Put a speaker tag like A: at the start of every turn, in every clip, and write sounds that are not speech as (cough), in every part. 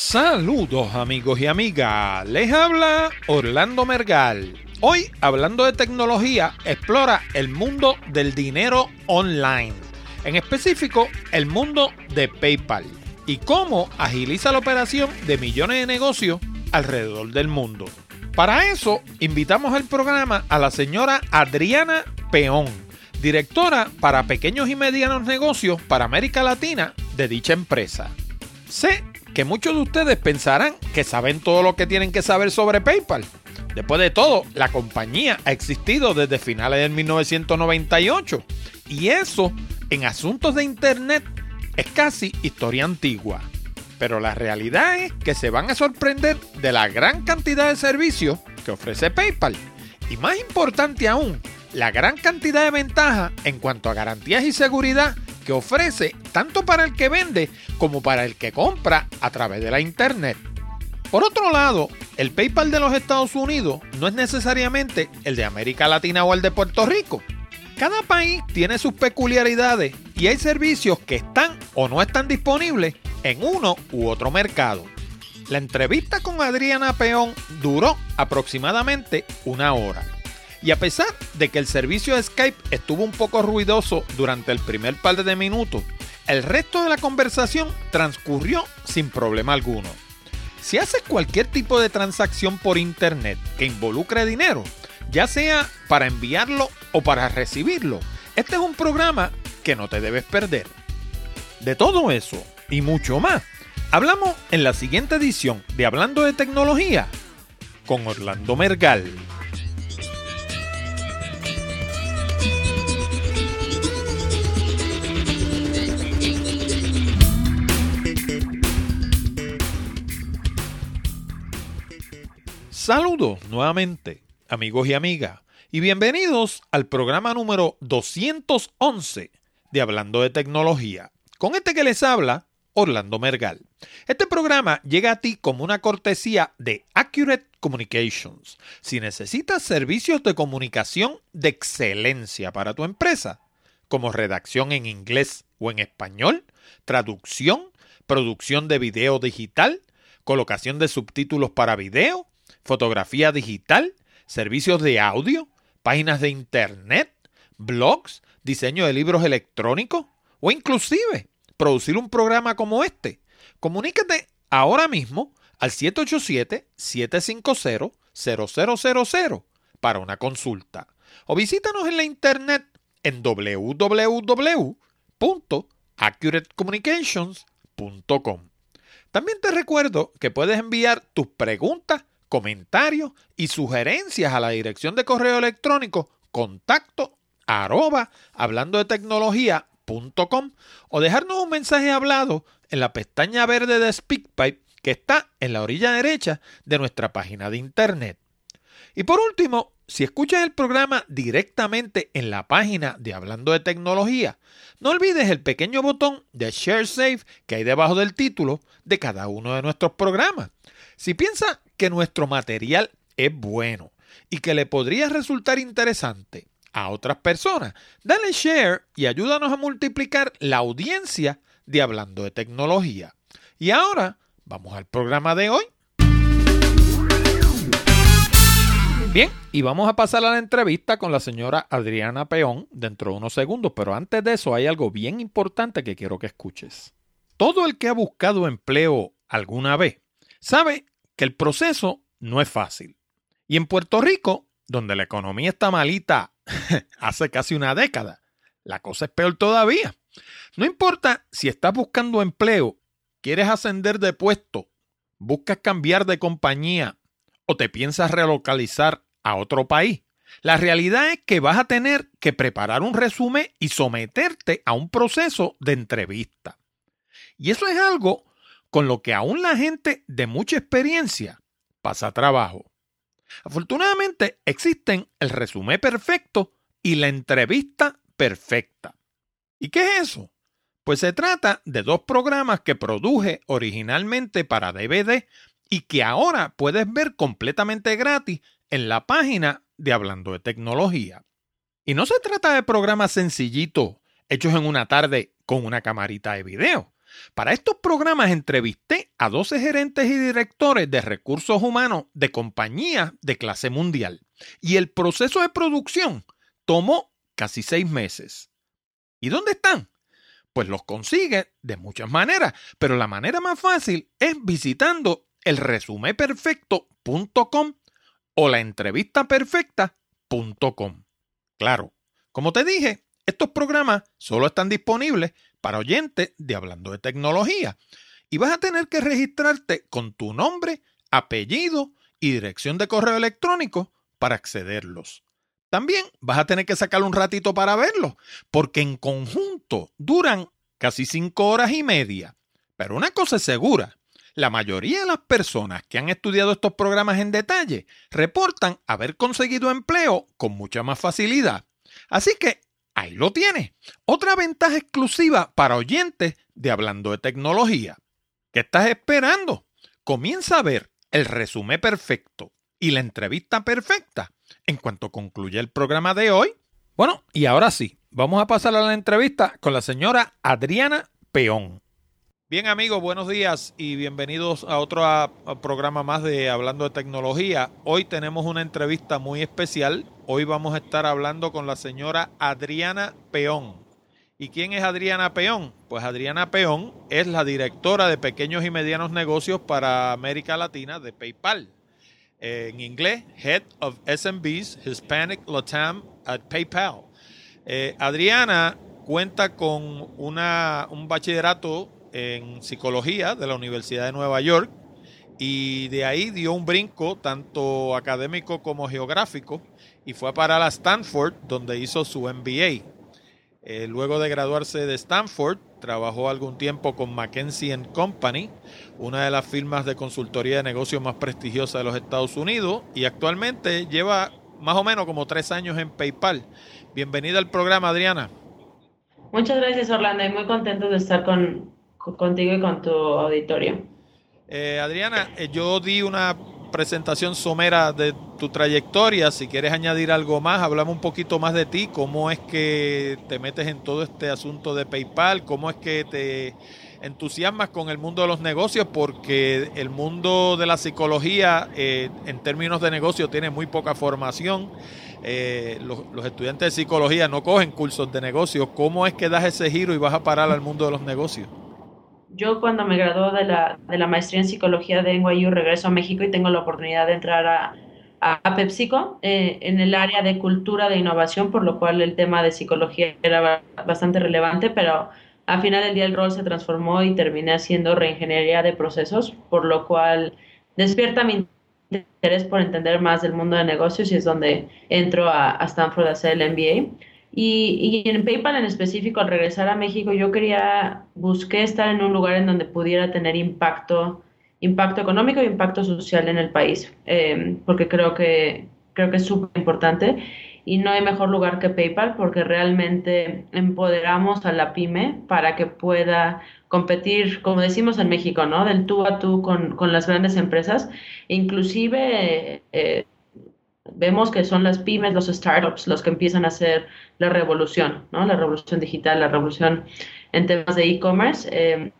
A: Saludos amigos y amigas, les habla Orlando Mergal. Hoy, hablando de tecnología, explora el mundo del dinero online, en específico el mundo de PayPal y cómo agiliza la operación de millones de negocios alrededor del mundo. Para eso, invitamos al programa a la señora Adriana Peón, directora para pequeños y medianos negocios para América Latina de dicha empresa. Sé que muchos de ustedes pensarán que saben todo lo que tienen que saber sobre PayPal. Después de todo, la compañía ha existido desde finales de 1998 y eso en asuntos de Internet es casi historia antigua. Pero la realidad es que se van a sorprender de la gran cantidad de servicios que ofrece PayPal. Y más importante aún, la gran cantidad de ventajas en cuanto a garantías y seguridad que ofrece tanto para el que vende como para el que compra a través de la Internet. Por otro lado, el PayPal de los Estados Unidos no es necesariamente el de América Latina o el de Puerto Rico. Cada país tiene sus peculiaridades y hay servicios que están o no están disponibles en uno u otro mercado. La entrevista con Adriana Peón duró aproximadamente una hora. Y a pesar de que el servicio de Skype estuvo un poco ruidoso durante el primer par de minutos, el resto de la conversación transcurrió sin problema alguno. Si haces cualquier tipo de transacción por internet que involucre dinero, ya sea para enviarlo o para recibirlo, este es un programa que no te debes perder. De todo eso y mucho más, hablamos en la siguiente edición de Hablando de Tecnología con Orlando Mergal. Saludos nuevamente, amigos y amigas, y bienvenidos al programa número 211 de Hablando de Tecnología. Con este que les habla, Orlando Mergal. Este programa llega a ti como una cortesía de Accurate Communications. Si necesitas servicios de comunicación de excelencia para tu empresa, como redacción en inglés o en español, traducción, producción de video digital, colocación de subtítulos para video, fotografía digital, servicios de audio, páginas de internet, blogs, diseño de libros electrónicos o inclusive producir un programa como este. Comunícate ahora mismo al 787-750-0000 para una consulta o visítanos en la internet en www.accuratecommunications.com. También te recuerdo que puedes enviar tus preguntas comentarios y sugerencias a la dirección de correo electrónico contacto arroba hablando de tecnología.com o dejarnos un mensaje hablado en la pestaña verde de SpeakPipe que está en la orilla derecha de nuestra página de internet. Y por último, si escuchas el programa directamente en la página de Hablando de Tecnología, no olvides el pequeño botón de Share Save que hay debajo del título de cada uno de nuestros programas. Si piensas que nuestro material es bueno y que le podría resultar interesante a otras personas, dale share y ayúdanos a multiplicar la audiencia de Hablando de Tecnología. Y ahora, vamos al programa de hoy. Bien, y vamos a pasar a la entrevista con la señora Adriana Peón dentro de unos segundos, pero antes de eso hay algo bien importante que quiero que escuches. Todo el que ha buscado empleo alguna vez sabe que el proceso no es fácil. Y en Puerto Rico, donde la economía está malita (laughs) hace casi una década, la cosa es peor todavía. No importa si estás buscando empleo, quieres ascender de puesto, buscas cambiar de compañía o te piensas relocalizar a otro país. La realidad es que vas a tener que preparar un resumen y someterte a un proceso de entrevista. Y eso es algo con lo que aún la gente de mucha experiencia pasa trabajo. Afortunadamente existen el resumen perfecto y la entrevista perfecta. ¿Y qué es eso? Pues se trata de dos programas que produje originalmente para DVD y que ahora puedes ver completamente gratis en la página de Hablando de Tecnología. Y no se trata de programas sencillitos hechos en una tarde con una camarita de video. Para estos programas entrevisté a 12 gerentes y directores de recursos humanos de compañías de clase mundial. Y el proceso de producción tomó casi seis meses. ¿Y dónde están? Pues los consigue de muchas maneras, pero la manera más fácil es visitando el resumeperfecto.com o la entrevistaperfecta.com. Claro, como te dije, estos programas solo están disponibles para oyentes de Hablando de Tecnología y vas a tener que registrarte con tu nombre, apellido y dirección de correo electrónico para accederlos. También vas a tener que sacar un ratito para verlos, porque en conjunto duran casi cinco horas y media. Pero una cosa es segura, la mayoría de las personas que han estudiado estos programas en detalle reportan haber conseguido empleo con mucha más facilidad. Así que ahí lo tienes. Otra ventaja exclusiva para oyentes de Hablando de Tecnología. ¿Qué estás esperando? Comienza a ver el resumen perfecto y la entrevista perfecta en cuanto concluya el programa de hoy. Bueno, y ahora sí, vamos a pasar a la entrevista con la señora Adriana Peón. Bien amigos, buenos días y bienvenidos a otro programa más de Hablando de Tecnología. Hoy tenemos una entrevista muy especial. Hoy vamos a estar hablando con la señora Adriana Peón. ¿Y quién es Adriana Peón? Pues Adriana Peón es la directora de pequeños y medianos negocios para América Latina de PayPal. en inglés, Head of SMBs Hispanic Latam at PayPal. Eh, Adriana cuenta con una, un bachillerato en psicología de la Universidad de Nueva York y de ahí dio un brinco tanto académico como geográfico y fue a parar a Stanford donde hizo su MBA. Eh, luego de graduarse de Stanford, trabajó algún tiempo con McKinsey Company, una de las firmas de consultoría de negocios más prestigiosas de los Estados Unidos, y actualmente lleva más o menos como tres años en PayPal. Bienvenida al programa, Adriana.
B: Muchas gracias, Orlando, y muy contento de estar con, contigo y con tu auditorio.
A: Eh, Adriana, eh, yo di una presentación somera de tu trayectoria. Si quieres añadir algo más, hablamos un poquito más de ti, cómo es que te metes en todo este asunto de PayPal, cómo es que te entusiasmas con el mundo de los negocios, porque el mundo de la psicología eh, en términos de negocio tiene muy poca formación. los, los, estudiantes de psicología no cogen cursos de negocios. ¿Cómo es que das ese giro y vas a parar al mundo de los negocios?
B: Yo cuando me graduó de la, de la maestría en psicología de NYU regreso a México y tengo la oportunidad de entrar a, a, PepsiCo eh, en el área de cultura de innovación, por lo cual el tema de psicología era bastante relevante, pero al final del día el rol se transformó y terminé haciendo reingeniería de procesos, por lo cual despierta mi interés por entender más del mundo de negocios y es donde entro a, a Stanford a hacer el MBA. Y, en PayPal en específico, al regresar a México, yo quería, busqué estar en un lugar en donde pudiera tener impacto, impacto económico e impacto social en el país, em, porque creo que, creo que es súper importante. Y no hay mejor lugar que PayPal porque realmente empoderamos a la pyme para que pueda competir, como decimos en México, ¿no? Del tú a tú con, con las grandes empresas. Inclusive... Eh, vemos que son las pymes, los startups, los que empiezan a hacer la revolución, ¿no? La revolución digital, la revolución en temas de e-commerce. Eh,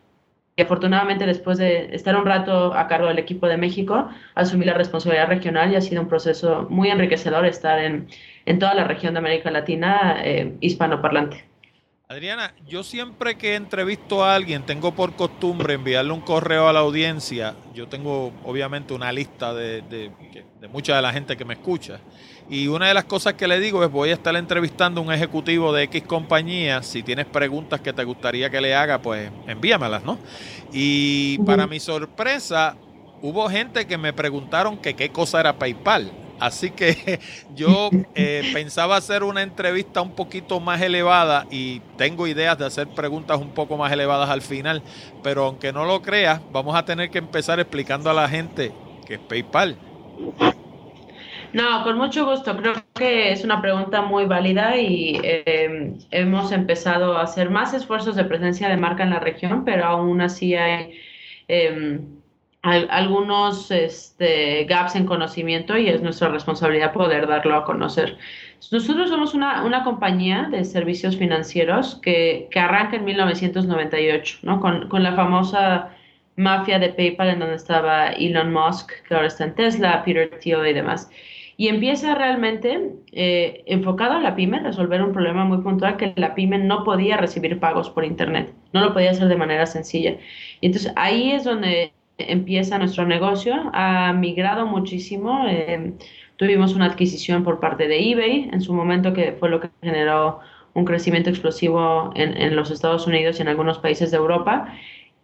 B: y afortunadamente, después de estar un rato a cargo del equipo de México, asumí la responsabilidad regional y ha sido un proceso muy enriquecedor estar en, en toda la región de América Latina eh, hispanoparlante.
A: Adriana, yo siempre que entrevisto a alguien tengo por costumbre enviarle un correo a la audiencia. Yo tengo obviamente una lista de, de, de, mucha de la gente que me escucha. Y una de las cosas que le digo es voy a estar entrevistando a un ejecutivo de X compañía. Si tienes preguntas que te gustaría que le haga, pues envíamelas, ¿no? Y para mi sorpresa, hubo gente que me preguntaron que qué cosa era PayPal. Así que (laughs) yo eh, pensaba hacer una entrevista un poquito más elevada y tengo ideas de hacer preguntas un poco más elevadas al final, pero aunque no lo creas, vamos a tener que empezar explicando a la gente qué es PayPal.
B: No, con mucho gusto. Creo que es una pregunta muy válida y eh, hemos empezado a hacer más esfuerzos de presencia de marca en la región, pero aún así hay... Algunos este, gaps en conocimiento y es nuestra responsabilidad poder darlo a conocer. Nosotros somos una, una compañía de servicios financieros que, que, arranca en 1998, ¿no? con, con la famosa mafia de PayPal en donde estaba Elon Musk, que ahora está en Tesla, Peter Thiel y demás. Y empieza realmente eh, enfocado a la pyme, resolver un problema muy puntual que la pyme no podía recibir pagos por Internet, no lo podía hacer de manera sencilla. Y entonces ahí es donde empieza nuestro negocio, ha migrado muchísimo. Eh, tuvimos una adquisición por parte de eBay en su momento que fue lo que generó un crecimiento explosivo en, en los Estados Unidos y en algunos países de Europa.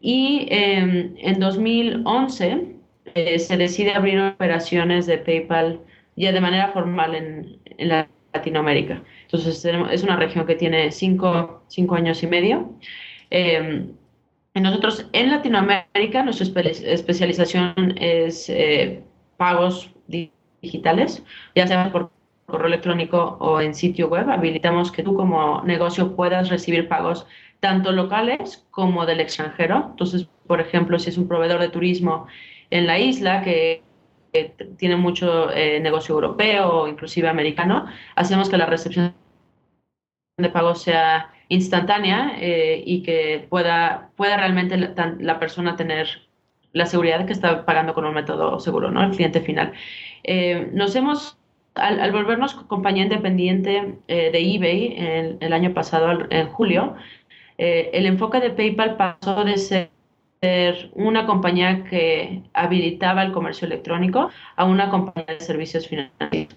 B: Y em, en 2011 eh, se decide abrir operaciones de PayPal ya de manera formal en, en Latinoamérica. Entonces es una región que tiene cinco, cinco años y medio. Eh, nosotros en Latinoamérica nuestra especialización es eh, pagos digitales, ya sea por correo electrónico o en sitio web. Habilitamos que tú como negocio puedas recibir pagos tanto locales como del extranjero. Entonces, por ejemplo, si es un proveedor de turismo en la isla que tiene mucho eh, negocio europeo o inclusive americano, hacemos que la recepción de pagos sea instantánea eh, y que pueda, pueda realmente la, persona tener la seguridad de que está pagando con un método seguro, ¿no? El cliente final. Eh, nos hemos, al, volvernos compañía independiente de eBay el año pasado, en julio, eh, el enfoque de PayPal pasó de ser una compañía que habilitaba el comercio electrónico a una compañía de servicios financieros.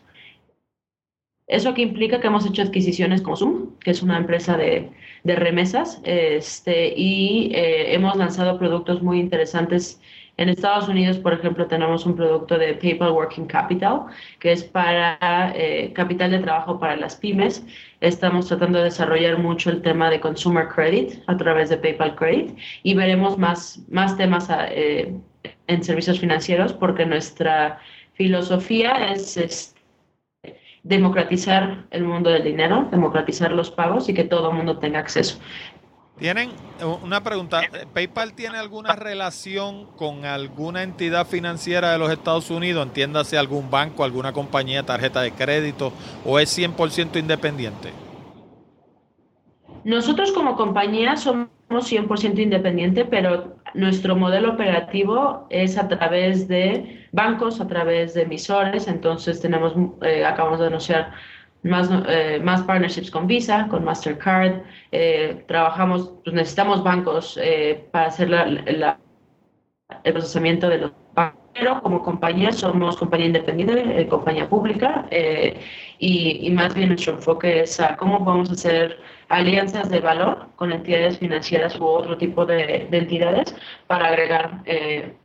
B: Eso que implica que hemos hecho adquisiciones como Zoom, que es una empresa de, remesas, este, y eh, hemos lanzado productos muy interesantes en Estados Unidos, por ejemplo, tenemos un producto de PayPal Working Capital, que es para eh, capital de trabajo para las pymes. Estamos tratando de desarrollar mucho el tema de Consumer Credit a través de PayPal Credit y veremos más, más temas eh, en servicios financieros porque nuestra filosofía es, es democratizar el mundo del dinero, democratizar los pagos y que todo el mundo tenga acceso.
A: Tienen una pregunta, ¿PayPal tiene alguna relación con alguna entidad financiera de los Estados Unidos? Entiéndase algún banco, alguna compañía, tarjeta de crédito, o es 100% independiente?
B: Nosotros como compañía somos 100% independiente, pero nuestro modelo operativo es a través de bancos, a través de emisores, entonces tenemos, eh, acabamos de anunciar más, eh, más partnerships con Visa, con Mastercard. Eh, trabajamos, pues necesitamos bancos eh, para hacer la, el procesamiento de los pagos. Pero como compañía somos compañía independiente, compañía pública, y, y, más bien nuestro enfoque es a cómo podemos hacer alianzas de valor con entidades financieras u otro tipo de, de entidades para agregar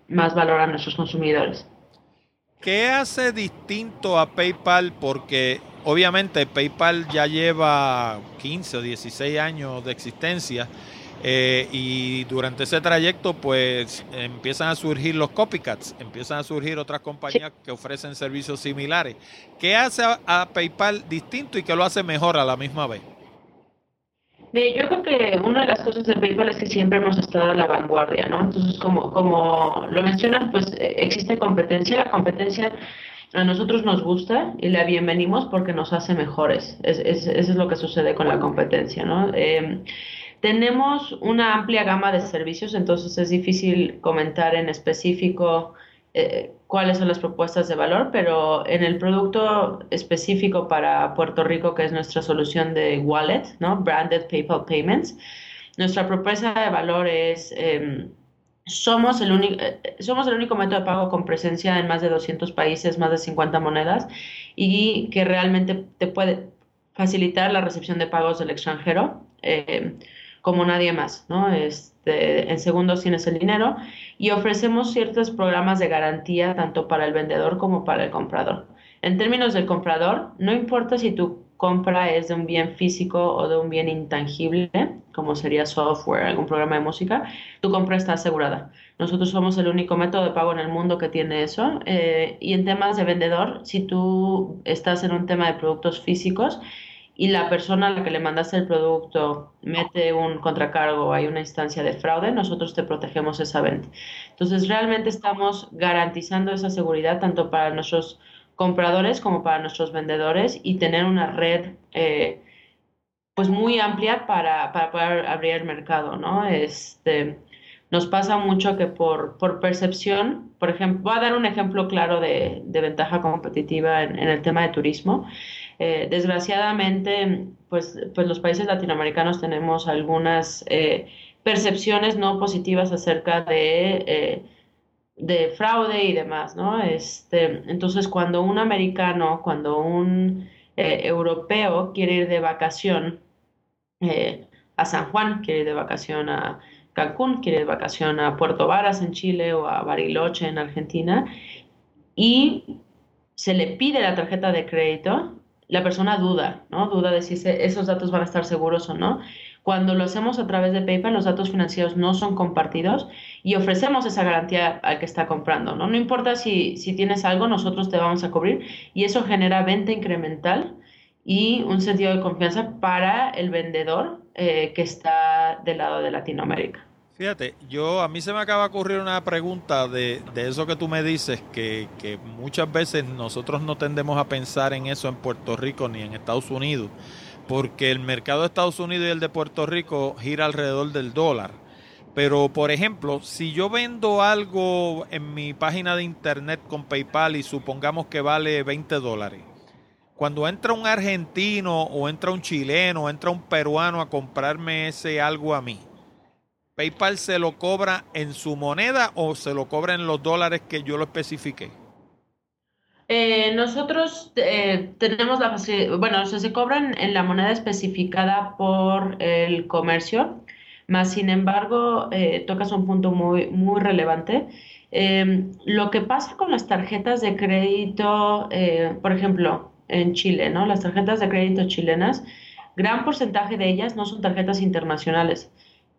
B: más valor a nuestros consumidores.
A: ¿Qué hace distinto a PayPal? Porque Obviamente PayPal ya lleva 15 o 16 años de existencia eh, y durante ese trayecto pues empiezan a surgir los copycats, empiezan a surgir otras compañías que ofrecen servicios similares. ¿Qué hace a, PayPal distinto y qué lo hace mejor a la misma vez?
B: Yo creo que una de las cosas de PayPal es que siempre hemos estado a la vanguardia, ¿no? Entonces, como, como lo mencionas, pues eh, existe competencia. La competencia a nosotros nos gusta y la bienvenimos porque nos hace mejores. Es, eso es lo que sucede con la competencia, ¿no? Em, tenemos una amplia gama de servicios, entonces es difícil comentar en específico eh, cuáles son las propuestas de valor, pero en el producto específico para Puerto Rico, que es nuestra solución de wallet, ¿no? Branded PayPal Payments, nuestra propuesta de valor es... Em, somos el, único, eh, somos el único método de pago con presencia en más de 200 países, más de 50 monedas y que realmente te puede facilitar la recepción de pagos del extranjero eh, como nadie más, ¿no? Este, en segundos tienes el dinero y ofrecemos ciertos programas de garantía tanto para el vendedor como para el comprador. En términos del comprador, no importa si tu compra es de un bien físico o de un bien intangible, como sería software, algún programa de música, tu compra está asegurada. Nosotros somos el único método de pago en el mundo que tiene eso. Eh, y en temas de vendedor, si tú estás en un tema de productos físicos y la persona a la que le mandaste el producto mete un contracargo hay una instancia de fraude, nosotros te protegemos esa venta. Entonces, realmente estamos garantizando esa seguridad tanto para nuestros compradores como para nuestros vendedores y tener una red eh, pues muy amplia para, para, poder abrir el mercado, ¿no? Este, Nos pasa mucho que por, por percepción, por ejemplo, voy a dar un ejemplo claro de, ventaja competitiva en, el tema de turismo. Eh, desgraciadamente, pues, pues los países latinoamericanos tenemos algunas eh, percepciones no positivas acerca de, eh, de fraude y demás, ¿no? Este, entonces, cuando un americano, cuando un europeo quiere ir de vacación a San Juan, quiere ir de vacación a Cancún, quiere ir de vacación a Puerto Varas en Chile o a Bariloche en Argentina y se le pide la tarjeta de crédito, la persona duda, ¿no? Duda de si esos datos van a estar seguros o no. Cuando lo hacemos a través de PayPal, los datos financieros no son compartidos y ofrecemos esa garantía al que está comprando, ¿no? No importa si, si tienes algo, nosotros te vamos a cubrir y eso genera venta incremental y un sentido de confianza para el vendedor eh, que está del lado de Latinoamérica.
A: Fíjate, yo a mí se me acaba de ocurrir una pregunta de, de eso que tú me dices, que, que, muchas veces nosotros no tendemos a pensar en eso en Puerto Rico ni en Estados Unidos, porque el mercado de Estados Unidos y el de Puerto Rico gira alrededor del dólar. Pero, por ejemplo, si yo vendo algo en mi página de internet con PayPal y supongamos que vale 20 dólares, cuando entra un argentino o entra un chileno o entra un peruano a comprarme ese algo a mí, ¿PayPal se lo cobra en su moneda o se lo cobra en los dólares que yo lo especifique?
B: Eh, nosotros eh, tenemos la facilidad, bueno, se cobran en la moneda especificada por el comercio, más sin embargo, eh, tocas un punto muy, muy relevante. lo que pasa con las tarjetas de crédito, por ejemplo, en Chile, ¿no? Las tarjetas de crédito chilenas, gran porcentaje de ellas no son tarjetas internacionales,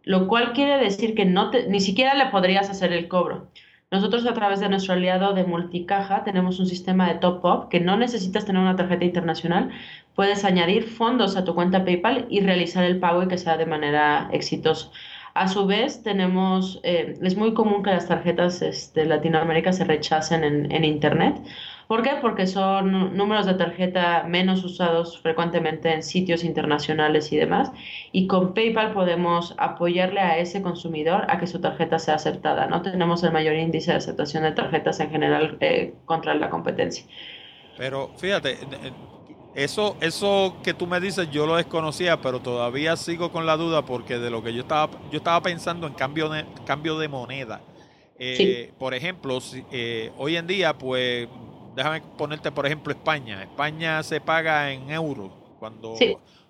B: lo cual quiere decir que no ni siquiera le podrías hacer el cobro. Nosotros a través de nuestro aliado de multicaja tenemos un sistema de top-up que no necesitas tener una tarjeta internacional, puedes añadir fondos a tu cuenta PayPal y realizar el pago y que sea de manera exitosa. A su vez, tenemos, eh, es muy común que las tarjetas este, Latinoamérica se rechacen en, Internet ¿Por qué? Porque son números de tarjeta menos usados frecuentemente en sitios internacionales y demás. Y con PayPal podemos apoyarle a ese consumidor a que su tarjeta sea aceptada. No tenemos el mayor índice de aceptación de tarjetas en general eh, contra la competencia.
A: Pero fíjate, eso, eso que tú me dices yo lo desconocía, pero todavía sigo con la duda porque de lo que yo estaba, yo estaba pensando en cambio de, cambio de moneda. Eh, por ejemplo, hoy en día, pues déjame ponerte por ejemplo España. España se paga en euros. Cuando,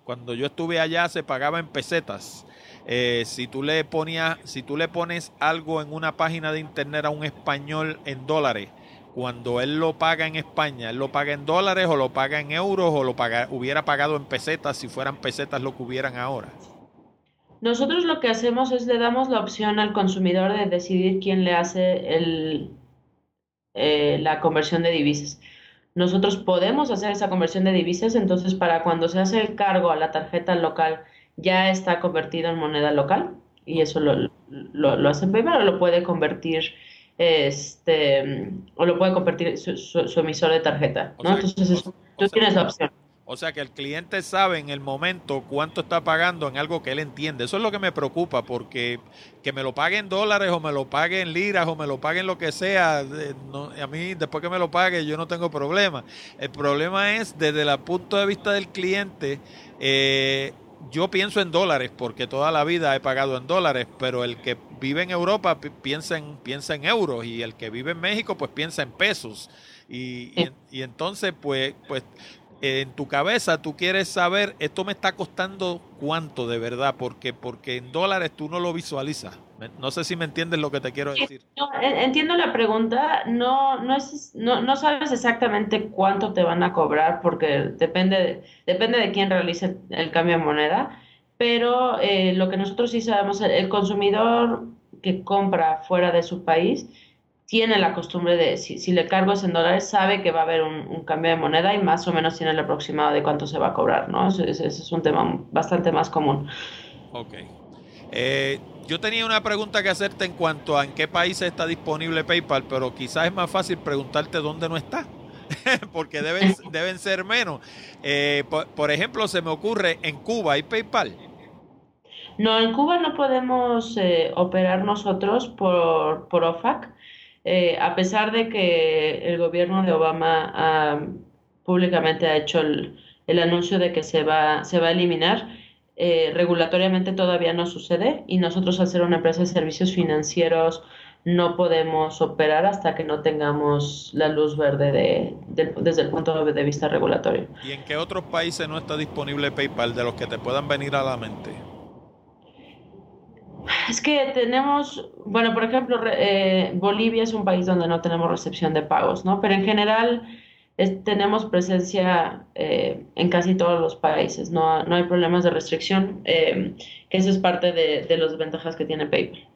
A: cuando yo estuve allá se pagaba en pesetas. Eh, si tú le ponías, si tú le pones algo en una página de internet a un español en dólares, cuando él lo paga en España, él lo paga en dólares o lo paga en euros o lo paga, hubiera pagado en pesetas si fueran pesetas lo que hubieran ahora.
B: Nosotros lo que hacemos es le damos la opción al consumidor de decidir quién le hace el, eh, la conversión de divisas. Nosotros podemos hacer esa conversión de divisas, entonces para cuando se hace el cargo a la tarjeta local ya está convertido en moneda local y eso lo, lo, hace PayPal o lo puede convertir este o lo puede convertir su, emisor de tarjeta. entonces tú tienes la opción.
A: O sea que el cliente sabe en el momento cuánto está pagando en algo que él entiende. Eso es lo que me preocupa, porque que me lo pague en dólares o me lo pague en liras o me lo pague en lo que sea, a mí después que me lo pague yo no tengo problema. El problema es desde el punto de vista del cliente, eh, yo pienso en dólares porque toda la vida he pagado en dólares, pero el que vive en Europa piensa en, piensa en euros y el que vive en México pues piensa en pesos. Y, y, y, entonces, pues, pues en tu cabeza tú quieres saber, esto me está costando cuánto de verdad, porque, porque en dólares tú no lo visualizas. No sé si me entiendes lo que te quiero decir.
B: entiendo la pregunta, no, no, no, no sabes exactamente cuánto te van a cobrar, porque depende, depende de quién realice el cambio de moneda, pero eh, lo que nosotros sí sabemos, el consumidor que compra fuera de su país, tiene la costumbre de, si, le cargo en dólares, sabe que va a haber un, cambio de moneda y más o menos tiene el aproximado de cuánto se va a cobrar, ¿no? Ese, es un tema bastante más común.
A: Ok. Eh, yo tenía una pregunta que hacerte en cuanto a en qué países está disponible PayPal, pero quizás es más fácil preguntarte dónde no está, (laughs) porque deben, (laughs) deben ser menos. Eh, por, ejemplo, se me ocurre, en Cuba hay PayPal.
B: No, en Cuba no podemos eh, operar nosotros por, por OFAC, eh, a pesar de que el gobierno de Obama públicamente ha hecho el, anuncio de que se va, se va a eliminar. Eh, regulatoriamente todavía no sucede y nosotros al ser una empresa de servicios financieros no podemos operar hasta que no tengamos la luz verde de, desde el punto de vista regulatorio.
A: ¿Y en qué otros países no está disponible PayPal de los que te puedan venir a la mente?
B: Es que tenemos, bueno, por ejemplo, eh, Bolivia es un país donde no tenemos recepción de pagos, ¿no? Pero en general tenemos presencia eh, en casi todos los países, no, no hay problemas de restricción, eh, que eso es parte de, de las ventajas que tiene PayPal.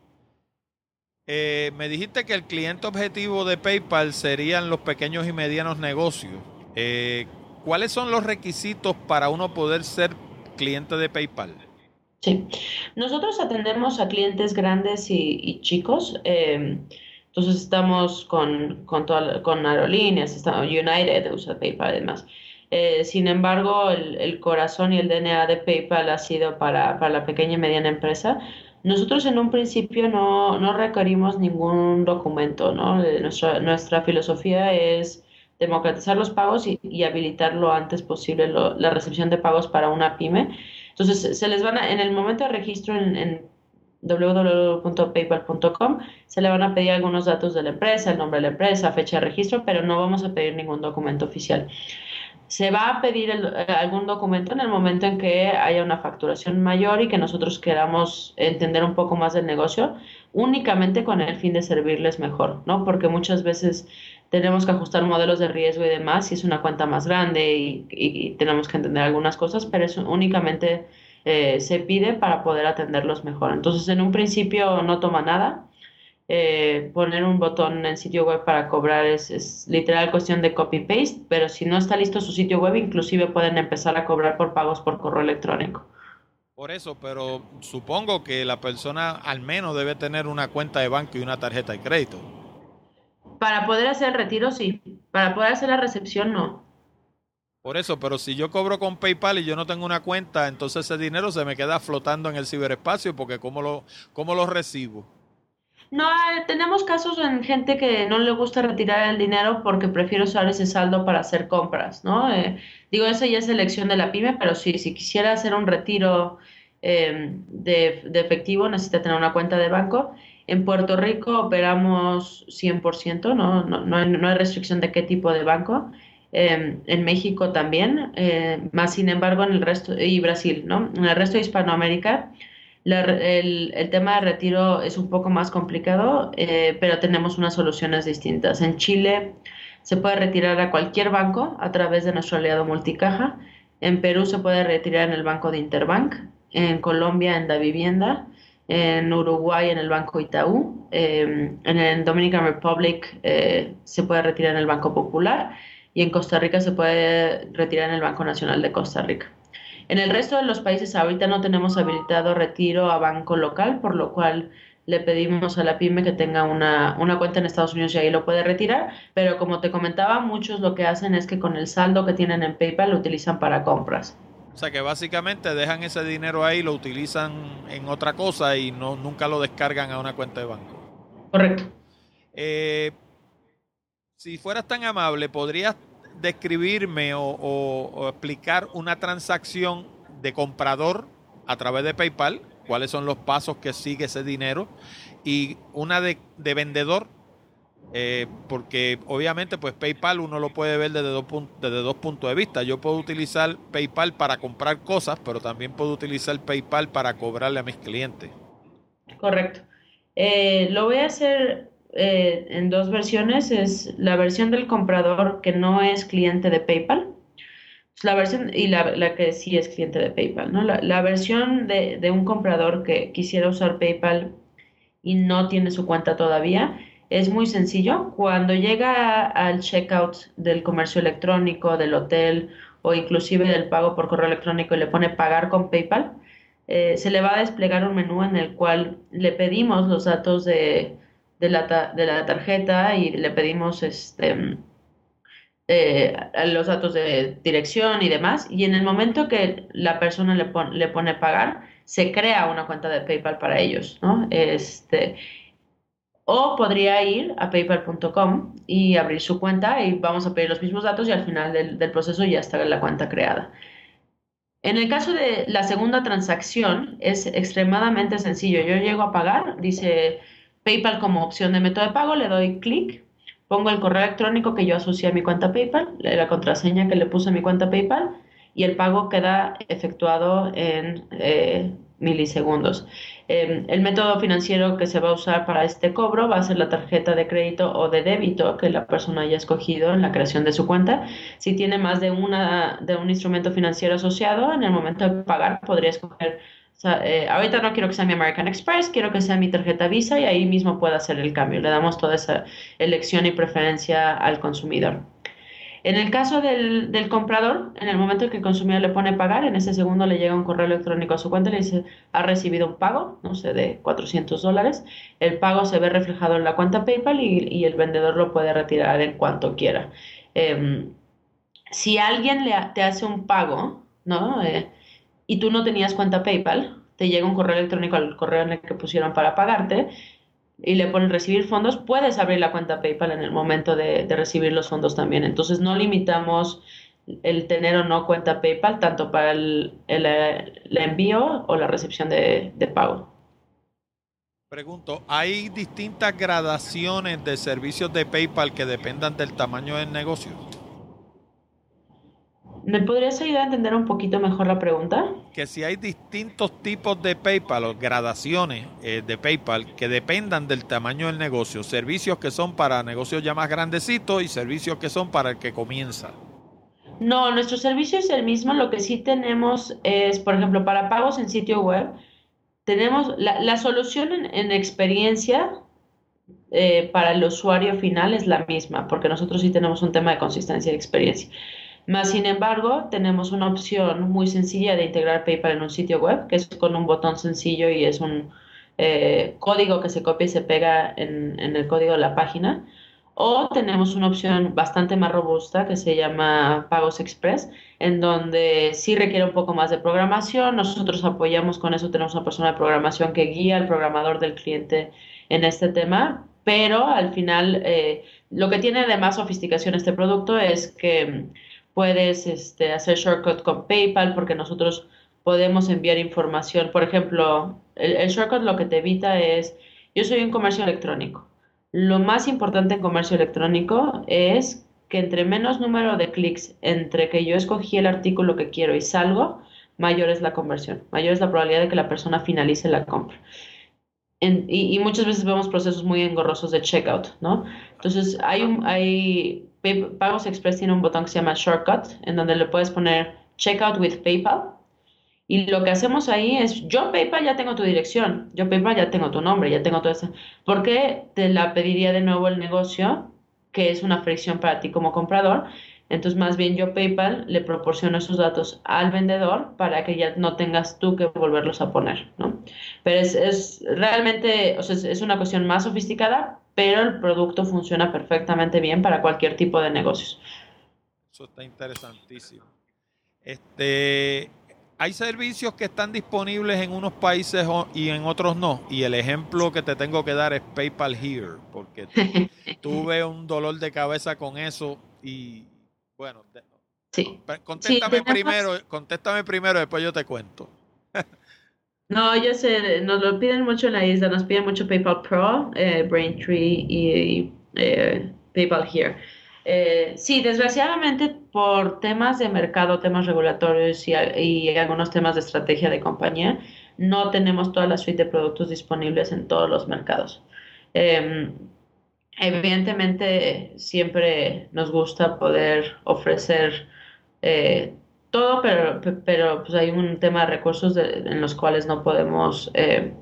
A: Eh, me dijiste que el cliente objetivo de PayPal serían los pequeños y medianos negocios. Eh, ¿Cuáles son los requisitos para uno poder ser cliente de PayPal?
B: Sí, nosotros atendemos a clientes grandes y, chicos. Eh, entonces estamos con, con, con aerolíneas, estamos, United usa PayPal además. sin embargo, el, corazón y el DNA de PayPal ha sido para, para la pequeña y mediana empresa nosotros en un principio no, no requerimos ningún documento, ¿no? Eh, nuestra, nuestra filosofía es democratizar los pagos y, habilitar lo antes posible la recepción de pagos para una pyme. Entonces, se les van a, en el momento de registro en, en www.paypal.com se le van a pedir algunos datos de la empresa, el nombre de la empresa, fecha de registro, pero no vamos a pedir ningún documento oficial. Se va a pedir eh, algún documento en el momento en que haya una facturación mayor y que nosotros queramos entender un poco más del negocio, únicamente con el fin de servirles mejor, ¿no? Porque muchas veces tenemos que ajustar modelos de riesgo y demás si es una cuenta más grande y, tenemos que entender algunas cosas, pero eso únicamente eh, se pide para poder atenderlos mejor. Entonces, en un principio no toma nada eh, poner un botón en sitio web para cobrar es, literal cuestión de copy-paste, pero si no está listo su sitio web, inclusive pueden empezar a cobrar por pagos por correo electrónico.
A: Por eso, pero supongo que la persona al menos debe tener una cuenta de banco y una tarjeta de crédito.
B: Para poder hacer el retiro, sí. Para poder hacer la recepción, no.
A: Por eso, pero si yo cobro con PayPal y yo no tengo una cuenta, entonces ese dinero se me queda flotando en el ciberespacio porque ¿cómo lo, cómo lo recibo?
B: No, eh, tenemos casos en gente que no le gusta retirar el dinero porque prefiere usar ese saldo para hacer compras, ¿no? Eh, digo, eso ya es elección de la pyme, pero sí, si quisiera hacer un retiro em, de, efectivo, necesita tener una cuenta de banco. En Puerto Rico operamos 100%, ¿no? No, no, hay, no hay restricción de qué tipo de banco. Em, en México también, eh, más sin embargo en el resto, y Brasil, ¿no? En el resto de Hispanoamérica el, tema de retiro es un poco más complicado, eh, pero tenemos unas soluciones distintas. En Chile se puede retirar a cualquier banco a través de nuestro aliado multicaja. En Perú se puede retirar en el banco de Interbank. En Colombia en Da Vivienda. En Uruguay en el banco Itaú. Em, en el Dominican Republic eh, se puede retirar en el Banco Popular. Y en Costa Rica se puede retirar en el Banco Nacional de Costa Rica. En el resto de los países ahorita no tenemos habilitado retiro a banco local, por lo cual le pedimos a la pyme que tenga una, cuenta en Estados Unidos y ahí lo puede retirar, pero como te comentaba, muchos lo que hacen es que con el saldo que tienen en PayPal lo utilizan para compras.
A: O sea que básicamente dejan ese dinero ahí, lo utilizan en otra cosa y no nunca lo descargan a una cuenta de banco.
B: Correcto.
A: Eh, si fueras tan amable, ¿podrías describirme o, explicar una transacción de comprador a través de PayPal? ¿Cuáles son los pasos que sigue ese dinero? Y una de, vendedor, eh, porque obviamente pues PayPal uno lo puede ver desde dos, desde dos puntos de vista. Yo puedo utilizar PayPal para comprar cosas, pero también puedo utilizar PayPal para cobrarle a mis clientes.
B: Correcto. Eh, lo voy a hacer eh, en dos versiones. Es la versión del comprador que no es cliente de PayPal. La versión y la, que sí es cliente de PayPal, ¿no? La, versión de, de, un comprador que quisiera usar PayPal y no tiene su cuenta todavía es muy sencillo. Cuando llega al checkout del comercio electrónico, del hotel o inclusive del pago por correo electrónico y le pone pagar con PayPal, eh, se le va a desplegar un menú en el cual le pedimos los datos de, de la, de la tarjeta y le pedimos este, eh, los datos de dirección y demás. Y en el momento que la persona le, le pone pagar, se crea una cuenta de PayPal para ellos, ¿no? Este, o podría ir a paypal.com y abrir su cuenta y vamos a pedir los mismos datos y al final del, proceso ya está la cuenta creada. En el caso de la segunda transacción es extremadamente sencillo. Yo llego a pagar, dice PayPal como opción de método de pago, le doy clic, pongo el correo electrónico que yo asocié a mi cuenta PayPal, la contraseña que le puse a mi cuenta PayPal y el pago queda efectuado en eh, milisegundos. Em, el método financiero que se va a usar para este cobro va a ser la tarjeta de crédito o de débito que la persona haya escogido en la creación de su cuenta. Si tiene más de, una, de un instrumento financiero asociado, en el momento de pagar podría escoger eh, ahorita no quiero que sea mi American Express, quiero que sea mi tarjeta Visa y ahí mismo pueda hacer el cambio. Le damos toda esa elección y preferencia al consumidor. En el caso del, del, comprador, en el momento en que el consumidor le pone pagar, en ese segundo le llega un correo electrónico a su cuenta y le dice, ha recibido un pago, no sé, de 400 dólares. El pago se ve reflejado en la cuenta PayPal y, y el vendedor lo puede retirar en cuanto quiera. Eh, si alguien le, te hace un pago, ¿no? Eh, y tú no tenías cuenta PayPal, te llega un correo electrónico al correo en el que pusieron para pagarte y le ponen recibir fondos, puedes abrir la cuenta PayPal en el momento de, recibir los fondos también. Entonces no limitamos el tener o no cuenta PayPal tanto para el, envío o la recepción de, de pago.
A: Pregunto, ¿hay distintas gradaciones de servicios de PayPal que dependan del tamaño del negocio?
B: ¿Me podrías ayudar a entender un poquito mejor la pregunta?
A: Que si hay distintos tipos de PayPal o gradaciones eh, de PayPal que dependan del tamaño del negocio, servicios que son para negocios ya más grandecitos y servicios que son para el que comienza.
B: No, nuestro servicio es el mismo. Lo que sí tenemos es, por ejemplo, para pagos en sitio web, tenemos la, solución en, experiencia eh, para el usuario final es la misma, porque nosotros sí tenemos un tema de consistencia de experiencia. Más sin embargo, tenemos una opción muy sencilla de integrar PayPal en un sitio web, que es con un botón sencillo y es un eh, código que se copia y se pega en, el código de la página. O tenemos una opción bastante más robusta que se llama Pagos Express, en donde sí requiere un poco más de programación. Nosotros apoyamos con eso, tenemos una persona de programación que guía al programador del cliente en este tema, pero al final eh, lo que tiene de más sofisticación este producto es que puedes este, hacer shortcut con PayPal porque nosotros podemos enviar información. Por ejemplo, el, shortcut lo que te evita es, yo soy un comercio electrónico. Lo más importante en comercio electrónico es que entre menos número de clics entre que yo escogí el artículo que quiero y salgo, mayor es la conversión, mayor es la probabilidad de que la persona finalice la compra. y, y, muchas veces vemos procesos muy engorrosos de checkout, ¿no? Entonces, hay, un, hay Pagos Express tiene un botón que se llama Shortcut, en donde le puedes poner Checkout with PayPal. Y lo que hacemos ahí es, yo PayPal ya tengo tu dirección, yo PayPal ya tengo tu nombre, ya tengo todo eso. ¿Por qué te la pediría de nuevo el negocio, que es una fricción para ti como comprador? Entonces, más bien yo PayPal le proporciono esos datos al vendedor para que ya no tengas tú que volverlos a poner, ¿no? Pero es, es realmente, o sea, es, una cuestión más sofisticada, pero el producto funciona perfectamente bien para cualquier tipo de negocios.
A: Eso está interesantísimo. Este, hay servicios que están disponibles en unos países y en otros no. Y el ejemplo que te tengo que dar es PayPal Here, porque tuve (laughs) un dolor de cabeza con eso y bueno,
B: sí.
A: contéstame primero, contéstame primero, después yo te cuento.
B: No, yo sé, nos lo piden mucho en la isla, nos piden mucho PayPal Pro, eh, Braintree y eh, PayPal Here. Eh, sí, desgraciadamente por temas de mercado, temas regulatorios y, algunos temas de estrategia de compañía, no tenemos toda la suite de productos disponibles en todos los mercados. Em, evidentemente, siempre nos gusta poder ofrecer eh, todo, pero, pero pues hay un tema de recursos en los cuales no podemos, eh,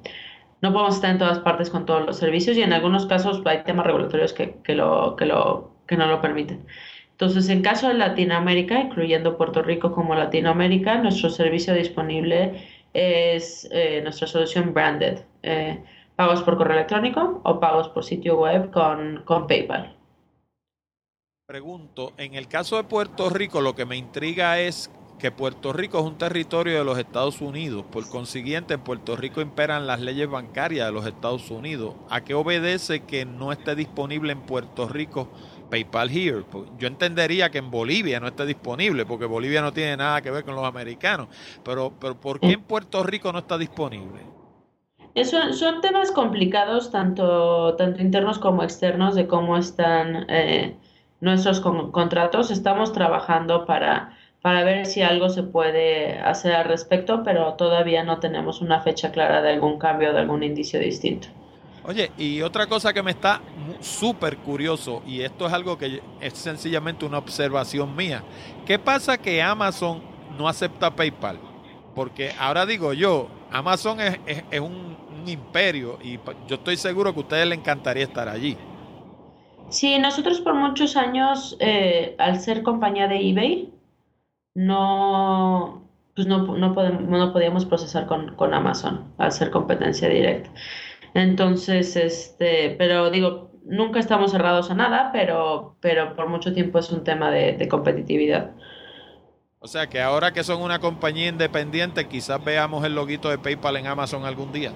B: no podemos estar en todas partes con todos los servicios y en algunos casos hay temas regulatorios que, que, lo, que, lo, que no lo permiten. Entonces, en caso de Latinoamérica, incluyendo Puerto Rico como Latinoamérica, nuestro servicio disponible es eh, nuestra solución branded, eh, pagos por correo electrónico o pagos por sitio web con, con PayPal.
A: Pregunto, en el caso de Puerto Rico, lo que me intriga es que Puerto Rico es un territorio de los Estados Unidos. Por consiguiente, en Puerto Rico imperan las leyes bancarias de los Estados Unidos. ¿A qué obedece que no esté disponible en Puerto Rico PayPal Here? Pues, yo entendería que en Bolivia no esté disponible, porque Bolivia no tiene nada que ver con los americanos. Pero, pero ¿por qué en Puerto Rico no está disponible?
B: Son, son temas complicados, tanto, tanto internos como externos, de cómo están eh, nuestros contratos. Estamos trabajando para para ver si algo se puede hacer al respecto, pero todavía no tenemos una fecha clara de algún cambio, de algún indicio distinto.
A: Oye, y otra cosa que me está súper curioso, y esto es algo que es sencillamente una observación mía, ¿qué pasa que Amazon no acepta PayPal? Porque ahora digo yo, Amazon es, es, un, imperio y yo estoy seguro que a ustedes les encantaría estar allí.
B: Sí, nosotros por muchos años, eh, al ser compañía de eBay, no, pues no, no, podemos, no podíamos procesar con, con, Amazon al ser competencia directa. Entonces, este, pero digo, nunca estamos cerrados a nada, pero, pero por mucho tiempo es un tema de, de competitividad.
A: O sea que ahora que son una compañía independiente, quizás veamos el loguito de PayPal en Amazon algún día.